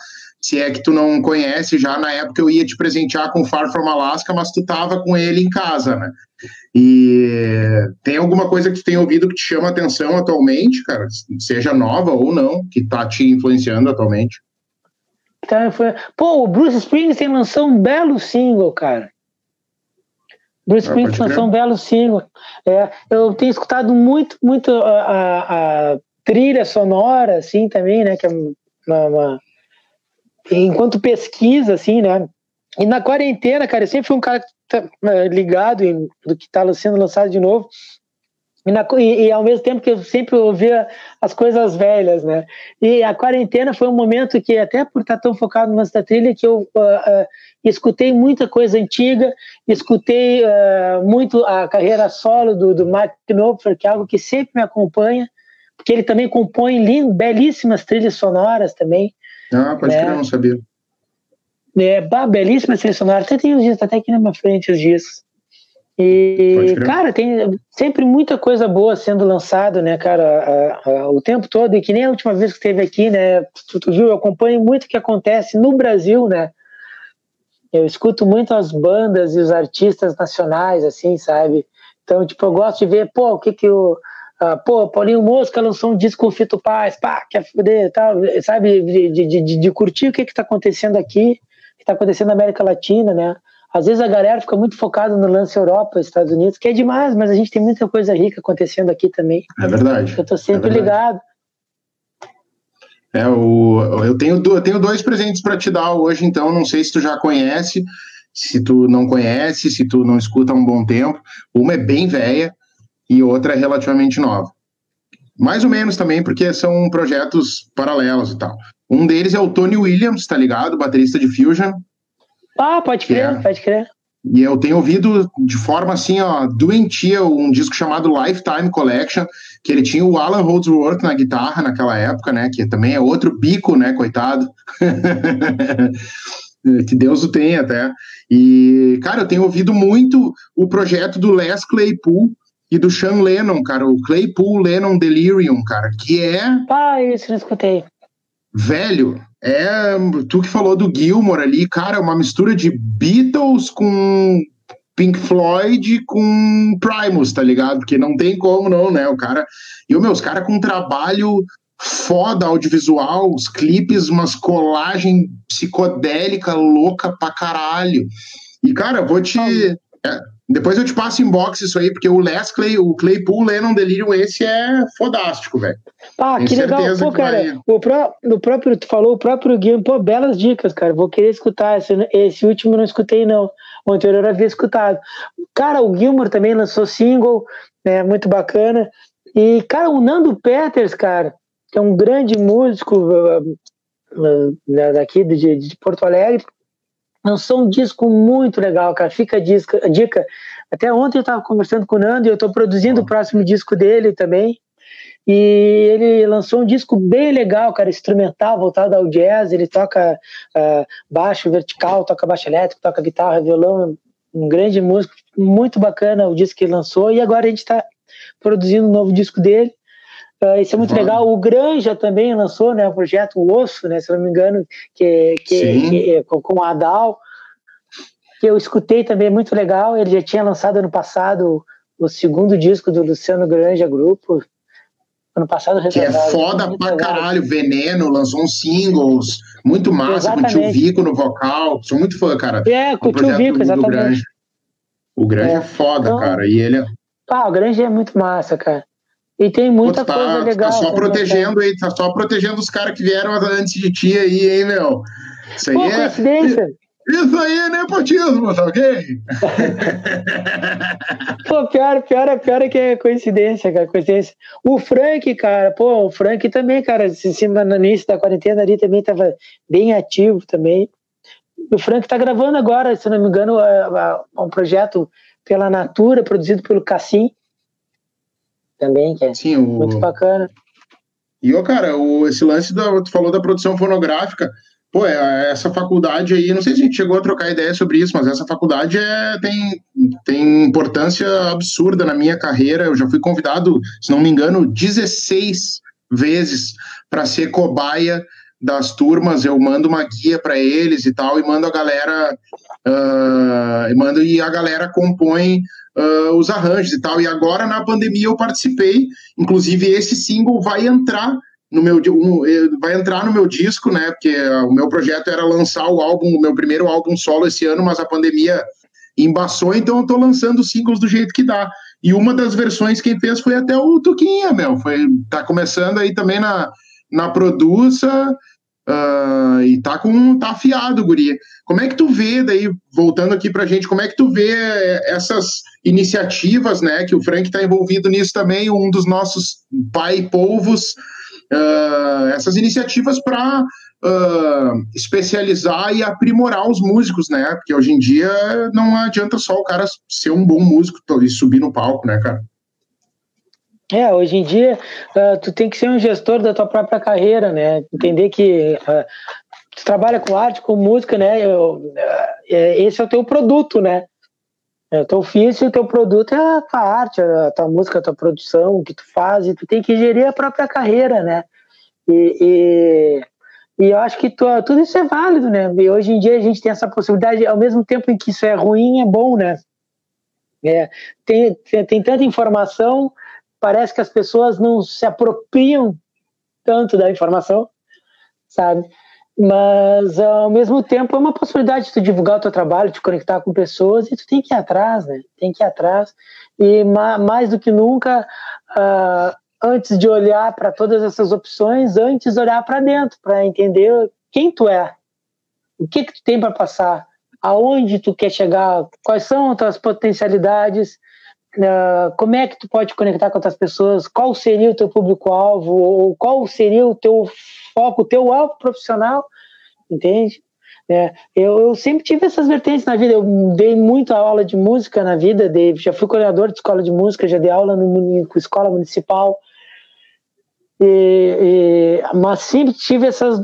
Se é que tu não conhece, já na época eu ia te presentear com Far From Alaska, mas tu tava com ele em casa, né? E tem alguma coisa que tu tem ouvido que te chama atenção atualmente, cara? Seja nova ou não, que tá te influenciando atualmente? Então, foi... Pô, o Bruce Springsteen lançou um belo single, cara. Bruce ah, Springsteen lançou um belo single. É, eu tenho escutado muito, muito a, a, a, trilha sonora, assim, também, né? Que é uma, uma, enquanto pesquisa, assim, né? E na quarentena, cara, eu sempre fui um cara tá, né, ligado em, do que está sendo lançado de novo. E, na, e, e, ao mesmo tempo que eu sempre ouvia as coisas velhas, né? E a quarentena foi um momento que, até por estar tão focado no da trilha, que eu uh, uh, escutei muita coisa antiga, escutei uh, muito a carreira solo do, do Mark Knopfler, que é algo que sempre me acompanha, porque ele também compõe lindo, belíssimas trilhas sonoras também. Ah, pode né? crer, não sabia. É, belíssima trilha sonora, até tem os discos, até aqui na minha frente os discos. E, cara, tem sempre muita coisa boa sendo lançada, né, cara, a, a, o tempo todo, e que nem a última vez que esteve aqui, né, tu, tu, viu, eu acompanho muito o que acontece no Brasil, né, eu escuto muito as bandas e os artistas nacionais, assim, sabe, então, tipo, eu gosto de ver, pô, o que que o, uh, pô, Paulinho Mosca lançou um disco com Fito Paz, pá, quer fuder, tal, sabe, de, de, de, de curtir o que que tá acontecendo aqui, o que tá acontecendo na América Latina, né, às vezes a galera fica muito focada no lance Europa, Estados Unidos, que é demais, mas a gente tem muita coisa rica acontecendo aqui também. É verdade. Eu tô sempre é ligado. É, o, eu, tenho, eu tenho dois presentes para te dar hoje, então não sei se tu já conhece, se tu não conhece, se tu não escuta há um bom tempo. Uma é bem velha e outra é relativamente nova. Mais ou menos também, porque são projetos paralelos e tal. Um deles é o Tony Williams, tá ligado? Baterista de Fusion, ah, pode crer, é. pode crer. E eu tenho ouvido de forma assim, ó, doentia, um disco chamado Lifetime Collection, que ele tinha o Alan Holdsworth na guitarra naquela época, né? Que também é outro bico, né, coitado. que Deus o tenha até. E, cara, eu tenho ouvido muito o projeto do Les Claypool e do Sean Lennon, cara, o Claypool Lennon Delirium, cara, que é. Ah, isso não escutei. Velho, é, tu que falou do Gilmore ali, cara, é uma mistura de Beatles com Pink Floyd com Primus, tá ligado? Porque não tem como não, né? O cara. E o meus cara com um trabalho foda audiovisual, os clipes, umas colagem psicodélica louca pra caralho. E, cara, vou te. É, depois eu te passo inbox isso aí, porque o Les Clay, o Claypool Lennon Delirium, esse é fodástico, velho. Ah, que legal. Pô, cara, o, pró o próprio, tu falou, o próprio game, pô, belas dicas, cara. Vou querer escutar. Esse, esse último eu não escutei, não. O anterior eu havia escutado. Cara, o Gilmore também lançou single, né, muito bacana. E, cara, o Nando Peters, cara, que é um grande músico uh, uh, daqui de, de Porto Alegre, lançou um disco muito legal, cara. Fica a, disca, a dica. Até ontem eu estava conversando com o Nando e eu estou produzindo o próximo disco dele também. E ele lançou um disco bem legal, cara, instrumental, voltado ao jazz. Ele toca uh, baixo vertical, toca baixo elétrico, toca guitarra, violão. Um grande músico, muito bacana o disco que ele lançou. E agora a gente está produzindo um novo disco dele. Uh, isso é muito legal. O Granja também lançou né, o projeto O Osso, né, se não me engano, que, que, que é com, com a Adal, que eu escutei também, é muito legal. Ele já tinha lançado ano passado o segundo disco do Luciano Granja Grupo. Ano passado, Que é foda pra legal. caralho. Veneno lançou uns singles, muito massa, exatamente. com o Tio Vico no vocal. Sou muito fã, cara. É, com o Tio Vico, exatamente. O Granja é, é foda, então, cara. E ele é. Ah, o Granja é muito massa, cara. E tem muita tá, coisa legal. Tá só protegendo aí, tá só protegendo os caras que vieram antes de ti aí, hein, meu? Isso aí Pô, é. Coincidência. Isso aí é nepotismo, tá ok? pô, pior, pior, pior é que é coincidência, cara, coincidência. O Frank, cara, pô, o Frank também, cara, em cima no início da quarentena ali também tava bem ativo também. O Frank tá gravando agora, se não me engano, é, é, um projeto pela Natura, produzido pelo Cassim, também, que é Sim, o... muito bacana. E, ô, cara, o, esse lance, da, tu falou da produção fonográfica, pô, é, essa faculdade aí, não sei se a gente chegou a trocar ideia sobre isso, mas essa faculdade é, tem, tem importância absurda na minha carreira. Eu já fui convidado, se não me engano, 16 vezes para ser cobaia das turmas, eu mando uma guia para eles e tal, e mando a galera, uh, mando e a galera compõe uh, os arranjos e tal. E agora na pandemia eu participei, inclusive esse single vai entrar no meu um, vai entrar no meu disco, né? Porque o meu projeto era lançar o álbum, o meu primeiro álbum solo esse ano, mas a pandemia embaçou, então eu tô lançando singles do jeito que dá. E uma das versões quem fez foi até o Tuquinha, meu. Foi, tá começando aí também na, na Produça uh, e tá com tá afiado, guria. Como é que tu vê, daí, voltando aqui pra gente, como é que tu vê essas iniciativas, né, que o Frank está envolvido nisso também, um dos nossos pai povos, uh, essas iniciativas para uh, especializar e aprimorar os músicos, né? Porque hoje em dia não adianta só o cara ser um bom músico e subir no palco, né, cara? É, hoje em dia uh, tu tem que ser um gestor da tua própria carreira, né? Entender que uh, tu trabalha com arte, com música, né? Eu, uh, esse é o teu produto, né? É o teu ofício, o teu produto é a tua arte, a tua música, a tua produção, o que tu faz, e tu tem que gerir a própria carreira, né? E, e, e eu acho que tu, tudo isso é válido, né? E hoje em dia a gente tem essa possibilidade, ao mesmo tempo em que isso é ruim, é bom, né? É, tem, tem, tanta informação, parece que as pessoas não se apropriam tanto da informação, sabe? mas ao mesmo tempo é uma possibilidade de tu divulgar o teu trabalho, de conectar com pessoas e tu tem que ir atrás, né? Tem que ir atrás. E mais do que nunca, uh, antes de olhar para todas essas opções, antes olhar para dentro para entender quem tu é, o que que tu tem para passar, aonde tu quer chegar, quais são as tuas potencialidades, uh, como é que tu pode conectar com outras pessoas, qual seria o teu público-alvo, ou qual seria o teu foco, o teu alvo profissional, entende? É, eu, eu, sempre tive essas vertentes na vida. Eu dei muito aula de música na vida, dei, já fui coordenador de escola de música, já dei aula no, escola municipal. E, e, mas sempre tive essas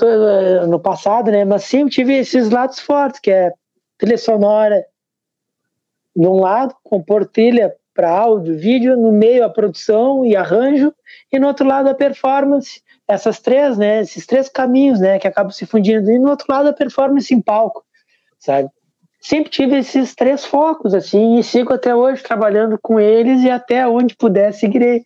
no passado, né? Mas sempre tive esses lados fortes, que é trilha sonora, de um lado, compor trilha para áudio, vídeo, no meio a produção e arranjo, e no outro lado a performance essas três, né, esses três caminhos, né, que acabam se fundindo. E no outro lado a performance em palco, sabe? Sempre tive esses três focos, assim, e sigo até hoje trabalhando com eles e até onde puder seguirei.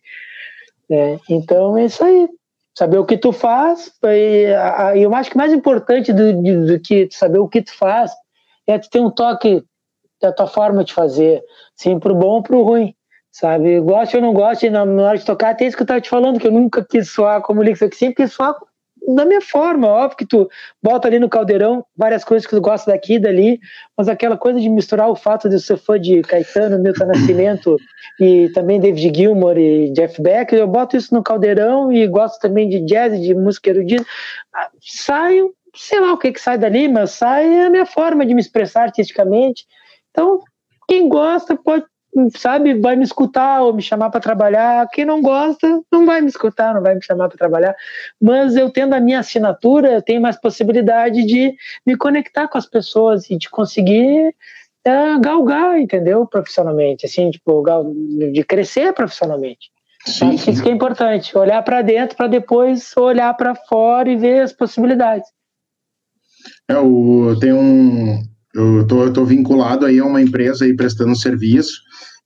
Né? Então é isso aí. Saber o que tu faz, e, a, eu acho que mais importante do, do, do que saber o que tu faz é tu ter um toque da tua forma de fazer, sim, pro bom ou pro ruim sabe? Gosto ou não gosto, na, hora de tocar, até isso que eu tava te falando, que eu nunca quis soar como Lix, eu sempre quis soar da minha forma, óbvio que tu bota ali no caldeirão várias coisas que tu gosta daqui e dali, mas aquela coisa de misturar o fato de eu ser fã de Caetano, Milton Nascimento e também David Gilmour e Jeff Beck, eu boto isso no caldeirão e gosto também de jazz, de música erudita, ah, saio, sei lá o que que sai dali, mas sai a minha forma de me expressar artisticamente, então quem gosta pode sabe, vai me escutar ou me chamar para trabalhar. Quem não gosta, não vai me escutar, não vai me chamar para trabalhar. Mas eu tendo a minha assinatura, eu tenho mais possibilidade de me conectar com as pessoas e de conseguir é, galgar, entendeu? Profissionalmente, assim, tipo, de crescer profissionalmente. Sim, sim. Isso que é importante, olhar para dentro para depois olhar para fora e ver as possibilidades. É, o, tem um, eu tô, eu tô vinculado aí a uma empresa aí prestando serviço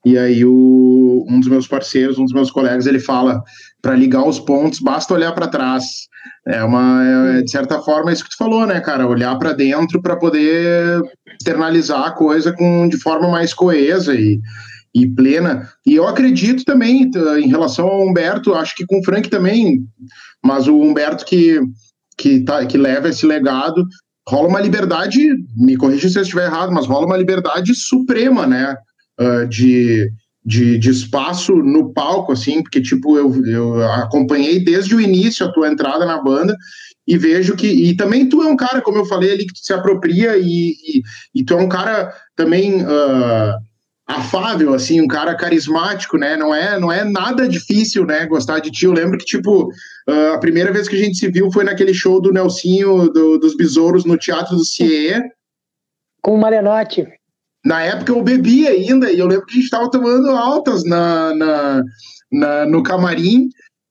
e aí o, um dos meus parceiros, um dos meus colegas, ele fala para ligar os pontos, basta olhar para trás. É uma, é, de certa forma, é isso que tu falou, né, cara? Olhar para dentro para poder externalizar a coisa com, de forma mais coesa e, e plena. E eu acredito também, em relação ao Humberto, acho que com o Frank também, mas o Humberto que, que, tá, que leva esse legado, rola uma liberdade, me corrija se eu estiver errado, mas rola uma liberdade suprema, né? uh, de, de, de, espaço no palco, assim, porque, tipo, eu, eu acompanhei desde o início a tua entrada na banda e vejo que. E também tu é um cara, como eu falei ali, que se apropria e, e, e tu é um cara também. Uh, afável, assim, um cara carismático, né? Não é, não é nada difícil, né? Gostar de ti. Eu lembro que, tipo, uh, a primeira vez que a gente se viu foi naquele show do Nelsinho do, dos Besouros no Teatro do CIE. Com o Marianotti. Na época eu bebi ainda, e eu lembro que a gente estava tomando altas na, na, na, no camarim,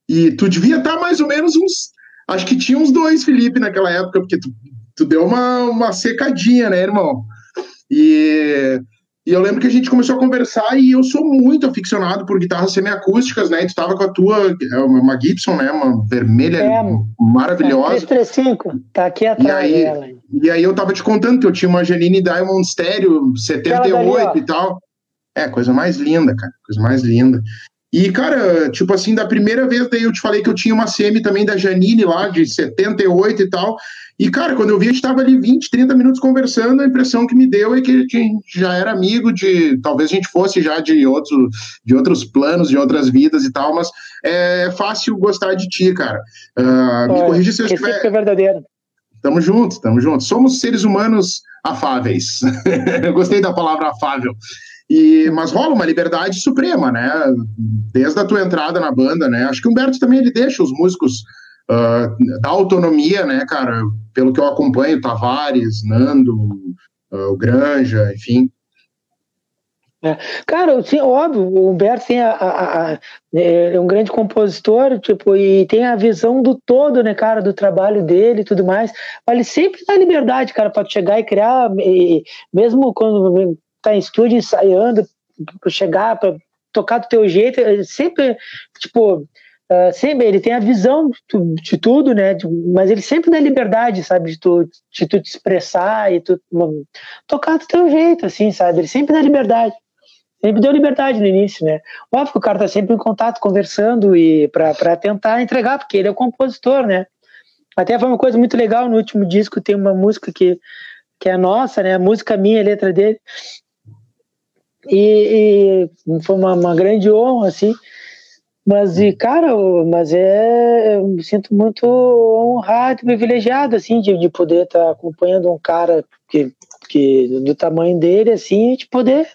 e tu devia estar tá mais ou menos uns. Acho que tinha uns dois, Felipe, naquela época, porque tu, tu deu uma, uma secadinha, né, irmão? E e eu lembro que a gente começou a conversar e eu sou muito aficionado por guitarras semiacústicas, né? E tu tava com a tua, é uma Gibson, né? Uma vermelha é, maravilhosa. 335, tá aqui atrás e aí, dela. E aí eu tava te contando que eu tinha uma Janine Diamond Stereo 78 dali, e tal. É, coisa mais linda, cara. Coisa mais linda. E, cara, tipo assim, da primeira vez daí eu te falei que eu tinha uma semi também da Janine lá, de 78 e tal. E, cara, quando eu vi, a gente estava ali 20, 30 minutos conversando, a impressão que me deu é que a gente já era amigo de. Talvez a gente fosse já de, outro, de outros planos, de outras vidas e tal, mas é fácil gostar de ti, cara. Uh, me corrija se eu estiver. É verdadeiro. Tamo junto, tamo junto. Somos seres humanos afáveis. eu gostei da palavra afável. E, mas rola uma liberdade suprema, né? Desde a tua entrada na banda, né? Acho que o Humberto também ele deixa os músicos uh, dá autonomia, né, cara? Pelo que eu acompanho, Tavares, Nando, uh, o Granja, enfim. É. Cara, sim, óbvio, o Humberto tem a, a, a, é um grande compositor, tipo, e tem a visão do todo, né, cara, do trabalho dele e tudo mais. Mas ele sempre dá liberdade, cara, para chegar e criar, e, mesmo quando tá em estúdio ensaiando, chegar, para tocar do teu jeito, sempre, tipo, Uh, sempre ele tem a visão de, de tudo, né? De, mas ele sempre dá liberdade, sabe, de tu, de tu te expressar e tu um, tocar do teu jeito, assim, sabe? Ele sempre dá liberdade. Sempre deu liberdade no início, né? Óbvio que o cara tá sempre em contato, conversando e para tentar entregar, porque ele é o compositor, né? Até foi uma coisa muito legal no último disco, tem uma música que, que é nossa, né? A música minha, a letra dele. E, e foi uma, uma grande honra, assim. Mas, e, cara, mas é. Eu me sinto muito honrado privilegiado, assim, de, de poder estar tá acompanhando um cara que, que, do tamanho dele, assim, e de poder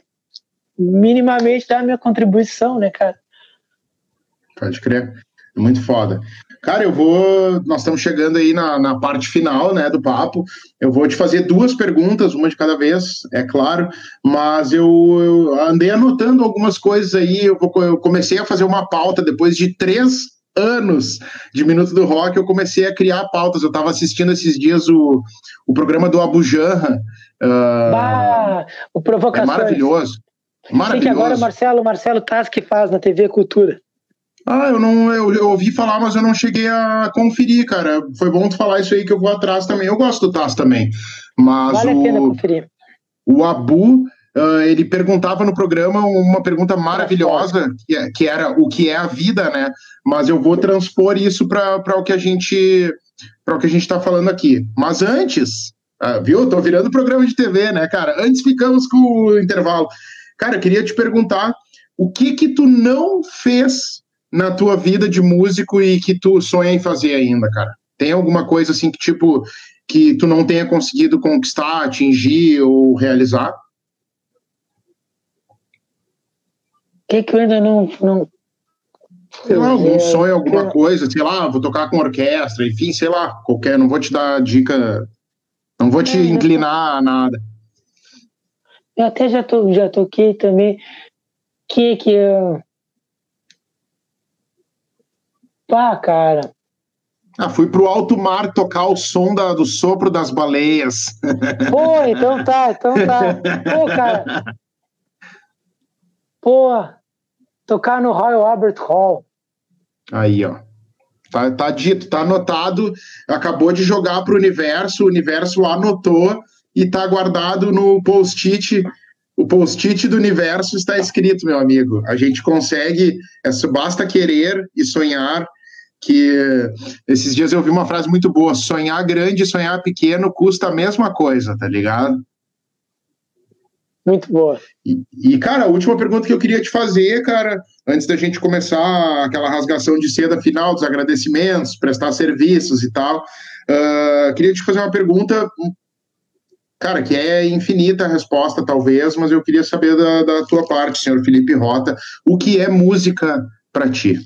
minimamente dar minha contribuição, né, cara? Pode crer. É muito foda. Cara, eu vou. Nós estamos chegando aí na, na parte final né, do papo. Eu vou te fazer duas perguntas, uma de cada vez, é claro, mas eu, eu andei anotando algumas coisas aí. Eu, vou, eu comecei a fazer uma pauta depois de três anos de Minuto do Rock, eu comecei a criar pautas. Eu estava assistindo esses dias o, o programa do Abu Janra. Uh, bah, o Provocações. É maravilhoso. Maravilhoso. Sei que agora o Marcelo, Marcelo Tassi que faz na TV Cultura. Ah, eu não, eu, eu, ouvi falar, mas eu não cheguei a conferir, cara. Foi bom tu falar isso aí que eu vou atrás também. Eu gosto do Taz também. Mas vale o, a pena conferir. O Abu, uh, ele perguntava no programa uma pergunta maravilhosa, que, é, que, era o que é a vida, né? Mas eu vou transpor isso para o que a gente para o que a gente está falando aqui. Mas antes, uh, viu? Tô virando programa de TV, né, cara? Antes ficamos com o intervalo. Cara, eu queria te perguntar o que que tu não fez na tua vida de músico e que tu sonha em fazer ainda, cara? Tem alguma coisa assim que, tipo, que tu não tenha conseguido conquistar, atingir ou realizar? O que, que eu ainda não. não... Sei lá, algum sonho, alguma coisa, sei lá, vou tocar com orquestra, enfim, sei lá, qualquer, não vou te dar dica, não vou te é, inclinar a nada. Eu até já, tô, já toquei também, que que eu Pá, cara. Ah, fui pro alto mar tocar o som da, do sopro das baleias. Pô, então tá, então tá. Pô, cara. Pô, tocar no Royal Albert Hall. Aí, ó. Tá, tá dito, tá anotado. Acabou de jogar pro universo, o universo anotou e tá guardado no post-it o post-it do universo está escrito, meu amigo. A gente consegue, é, basta querer e sonhar que esses dias eu vi uma frase muito boa: sonhar grande e sonhar pequeno custa a mesma coisa, tá ligado? Muito boa. E, e, cara, a última pergunta que eu queria te fazer, cara, antes da gente começar aquela rasgação de seda final dos agradecimentos, prestar serviços e tal, uh, queria te fazer uma pergunta cara, que é infinita a resposta, talvez, mas eu queria saber da, da tua parte, senhor Felipe Rota, o que é música para ti?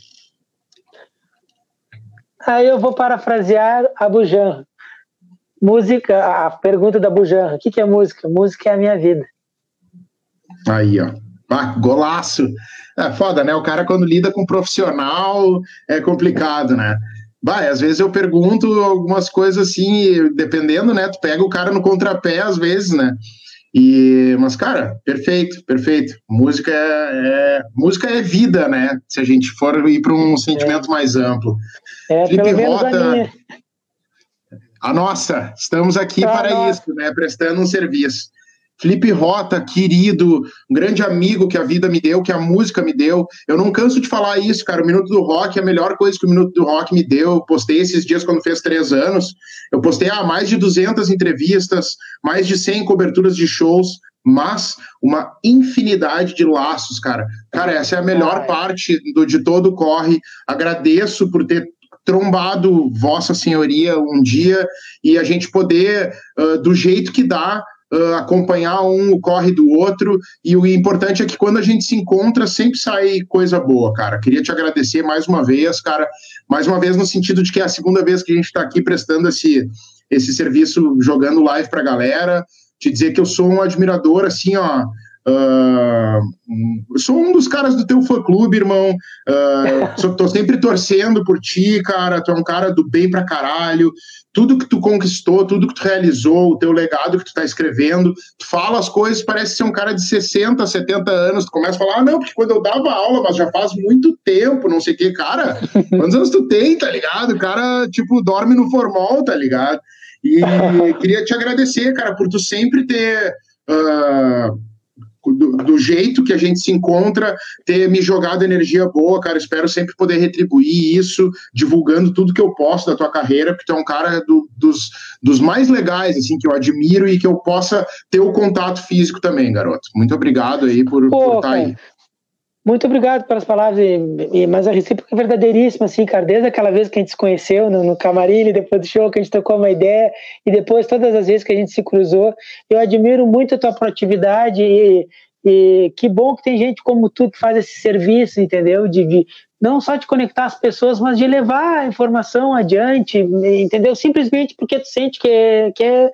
Aí eu vou parafrasear a Bujan. Música, a pergunta da Bujan, o que, que é música? Música é a minha vida. Aí, ó. Ah, golaço! É foda, né? O cara, quando lida com profissional, é complicado, né? Vai, às vezes eu pergunto algumas coisas assim, dependendo, né? Tu pega o cara no contrapé, às vezes, né? E, mas, cara, perfeito, perfeito. Música é, é música é vida, né? Se a gente for ir para um sentimento é. mais amplo. É, Felipe Rota. A, a, nossa, estamos aqui para nossa. isso, né? Prestando um serviço. Felipe Rota, querido, um grande amigo que a vida me deu, que a música me deu. Eu não canso de falar isso, cara. O Minuto do Rock é a melhor coisa que o Minuto do Rock me deu. Eu postei esses dias quando fez três anos. Eu postei ah, mais de 200 entrevistas, mais de 100 coberturas de shows, mas uma infinidade de laços, cara. Cara, essa é a melhor parte do, de todo o corre. Agradeço por ter trombado Vossa Senhoria um dia e a gente poder, uh, do jeito que dá, uh, acompanhar um o corre do outro. E o importante é que quando a gente se encontra, sempre sai coisa boa, cara. Queria te agradecer mais uma vez, cara. Mais uma vez, no sentido de que é a segunda vez que a gente está aqui prestando esse, esse serviço, jogando live pra galera. Te dizer que eu sou um admirador, assim, ó. Uh, sou um dos caras do teu fã-clube, irmão. Uh, sou, tô sempre torcendo por ti, cara. Tu é um cara do bem pra caralho tudo que tu conquistou, tudo que tu realizou, o teu legado que tu tá escrevendo, tu fala as coisas, parece ser um cara de 60, 70 anos, tu começa a falar, ah, não, porque quando eu dava aula, mas já faz muito tempo, não sei o que, cara, quantos anos tu tem, tá ligado? O cara, tipo, dorme no formol, tá ligado? E queria te agradecer, cara, por tu sempre ter... Uh, do, do, jeito que a gente se encontra, ter me jogado energia boa, cara. Espero sempre poder retribuir isso, divulgando tudo que eu posso da tua carreira, porque tu é um cara do, dos, dos mais legais, assim, que eu admiro e que eu possa ter o contato físico também, garoto. Muito obrigado aí por, estar tá aí. Muito obrigado pelas palavras, e, e, mas a recíproca é verdadeíssima, assim, cara. Desde aquela vez que a gente se conheceu no, no camarim, depois do show, que a gente trocou uma ideia, e depois todas as vezes que a gente se cruzou, eu admiro muito a tua proatividade e, e que bom que tem gente como tu que faz esse serviço, entendeu? De, de não só de conectar as pessoas, mas de levar a informação adiante, entendeu? Simplesmente porque tu sente que, que, é,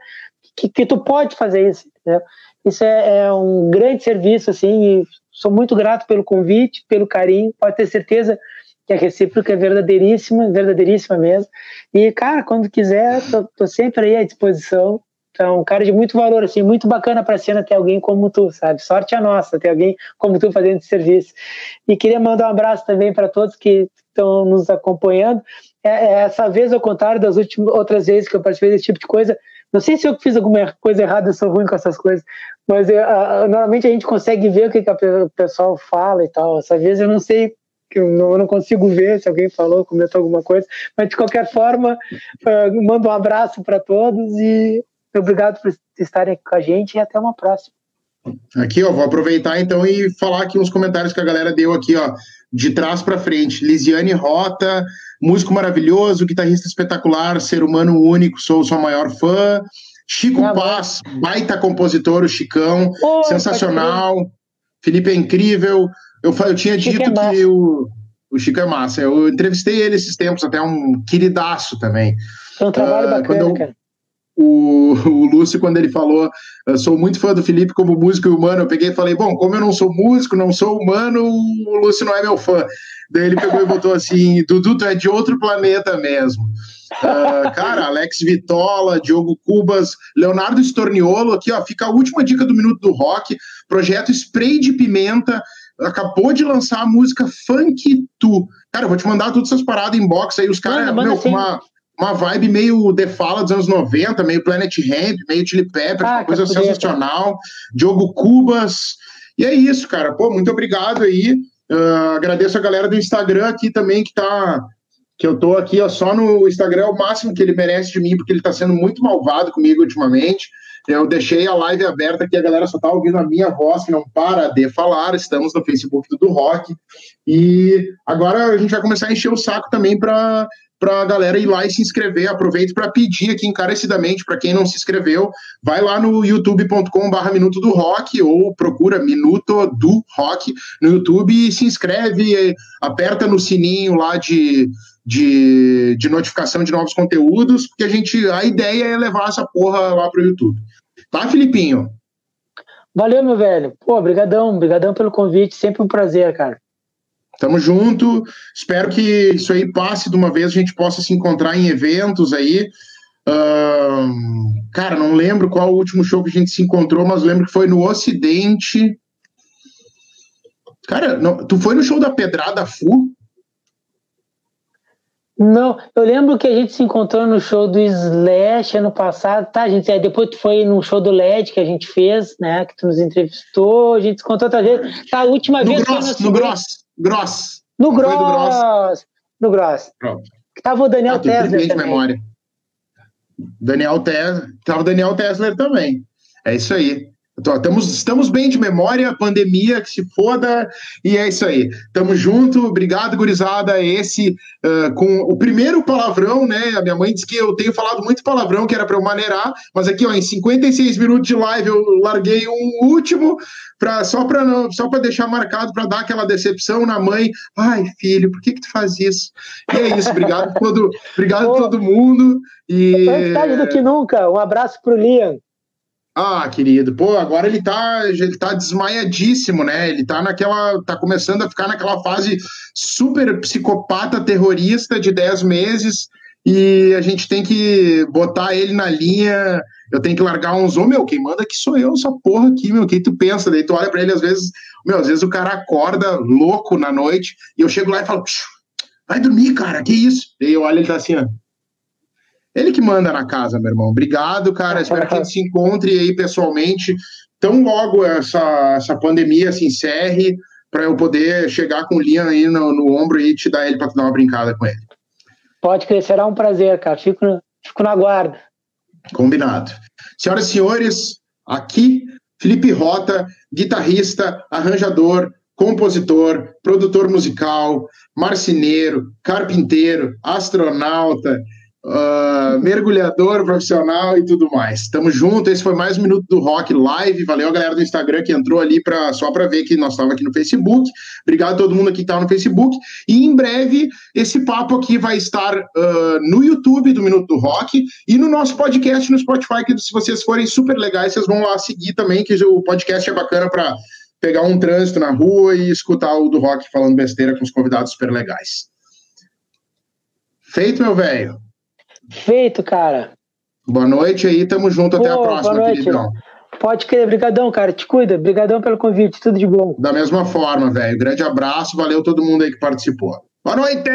que, que tu pode fazer isso, entendeu? Isso é, é um grande serviço, assim, Sou muito grato pelo convite, pelo carinho. Pode ter certeza que a recíproca é verdadeiríssima, verdadeiríssima mesmo. E, cara, quando quiser, tô, tô sempre aí à disposição. Então, um cara de muito valor, assim, muito bacana para cena ter alguém como tu, sabe? Sorte a nossa, ter alguém como tu fazendo esse serviço. E queria mandar um abraço também para todos que estão nos acompanhando. É, é, essa vez, ao contrário das últimas outras vezes que eu participei desse tipo de coisa, não sei se eu fiz alguma coisa errada, eu sou ruim com essas coisas, mas eu, a, normalmente a gente consegue ver o que, que o pessoal fala e tal. Às vezes eu não sei, eu não, eu não consigo ver se alguém falou, comentou alguma coisa, mas de qualquer forma, uh, mando um abraço para todos e obrigado por estarem aqui com a gente e até uma próxima. Aqui, ó, vou aproveitar então e falar aqui uns comentários que a galera deu aqui, ó, de trás para frente. Lisiane Rota, músico maravilhoso, guitarrista espetacular, ser humano único, sou sua maior fã. Chico ah, Paz, baita compositor, o Chicão, oh, sensacional. Felipe é incrível. Eu, eu tinha Chico dito é que o, o Chico é massa. Eu entrevistei ele esses tempos, até um queridaço também. É um trabalho uh, bacana, eu, cara o, o Lúcio, quando ele falou, sou muito fã do Felipe como músico e humano, eu peguei e falei, bom, como eu não sou músico, não sou humano, o Lúcio não é meu fã. Daí ele pegou e botou assim, Dudu, tu é de outro planeta mesmo. Uh, cara, Alex Vitola, Diogo Cubas, Leonardo Storniolo, aqui ó, fica a última dica do Minuto do Rock, projeto Spray de Pimenta, acabou de lançar a música Funk Tu. Cara, eu vou te mandar todas essas paradas em box aí, os caras, meu, com uma uma vibe meio The Fala dos anos 90, meio Planet Ramp, meio Chili Pepper, ah, coisa sensacional. Diogo Cubas. E é isso, cara. Pô, muito obrigado aí. Uh, agradeço a galera do Instagram aqui também que tá. Que eu tô aqui ó, só no Instagram, é o máximo que ele merece de mim, porque ele tá sendo muito malvado comigo ultimamente. Eu deixei a live aberta aqui, a galera só tá ouvindo a minha voz, que não para de falar. Estamos no Facebook do, do Rock. E agora a gente vai começar a encher o saco também para para a galera ir lá e se inscrever. Aproveito para pedir aqui encarecidamente para quem não se inscreveu, vai lá no youtube.com/barra Minuto do Rock ou procura Minuto do Rock no YouTube e se inscreve, aperta no sininho lá de, de, de notificação de novos conteúdos, porque a gente a ideia é levar essa porra lá pro YouTube. Tá, Filipinho? Valeu, meu velho. Pô, brigadão, brigadão pelo convite, sempre um prazer, cara. Tamo junto. Espero que isso aí passe de uma vez, a gente possa se encontrar em eventos aí. Uh, cara, não lembro qual o último show que a gente se encontrou, mas lembro que foi no Ocidente. Cara, não, tu foi no show da Pedrada Fu? Não, eu lembro que a gente se encontrou no show do Slash ano passado, tá, gente? Aí depois tu foi no show do LED que a gente fez, né? Que tu nos entrevistou, a gente se encontrou outra vez. Tá, a última no vez. Gross, no Gross. Gross. No Gross. No Gross. Pronto. Tava o Daniel ah, Tesler. Também. memória. Daniel Tesler. Tava o Daniel Tesler também. É isso aí. Estamos, estamos bem de memória, pandemia, que se foda, e é isso aí. Tamo junto, obrigado, gurizada. Esse uh, com o primeiro palavrão, né? A minha mãe disse que eu tenho falado muito palavrão, que era para eu maneirar, mas aqui, ó, em 56 minutos de live eu larguei um último pra, só para só deixar marcado, para dar aquela decepção na mãe. Ai, filho, por que que tu faz isso? E é isso, obrigado todo, obrigado a todo mundo. E... Mais do que nunca. Um abraço pro Liam. Ah, querido, pô, agora ele tá, ele tá desmaiadíssimo, né? Ele tá naquela, tá começando a ficar naquela fase super psicopata terrorista de 10 meses e a gente tem que botar ele na linha, eu tenho que largar uns, ô oh, meu, quem manda aqui sou eu, essa porra aqui, meu, o que tu pensa? Daí tu olha pra ele, às vezes, meu, às vezes o cara acorda louco na noite e eu chego lá e falo, vai dormir, cara, que isso? Daí eu olho ele tá assim, ó. Ele que manda na casa, meu irmão. Obrigado, cara. Espero que a gente se encontre aí pessoalmente tão logo essa, essa pandemia se encerre para eu poder chegar com o Liam aí no, no ombro e te dar ele para dar uma brincada com ele. Pode crer, será um prazer, cara. Fico, fico na guarda. Combinado. Senhoras e senhores, aqui Felipe Rota, guitarrista, arranjador, compositor, produtor musical, marceneiro, carpinteiro, astronauta, uh, mergulhador profissional e tudo mais. Tamo junto, esse foi mais um Minuto do Rock Live. Valeu a galera do Instagram que entrou ali pra, só para ver que nós estávamos aqui no Facebook. Obrigado a todo mundo aqui que estava no Facebook. E em breve, esse papo aqui vai estar uh, no YouTube do Minuto do Rock e no nosso podcast no Spotify, que se vocês forem super legais, vocês vão lá seguir também, que o podcast é bacana para pegar um trânsito na rua e escutar o do rock falando besteira com os convidados super legais. Feito, meu velho. Feito, cara. Boa noite aí, tamo junto, Pô, até a próxima, queridão. Pode crer, brigadão, cara, te cuida, brigadão pelo convite, tudo de bom. Da mesma forma, velho, grande abraço, valeu todo mundo aí que participou. Boa noite!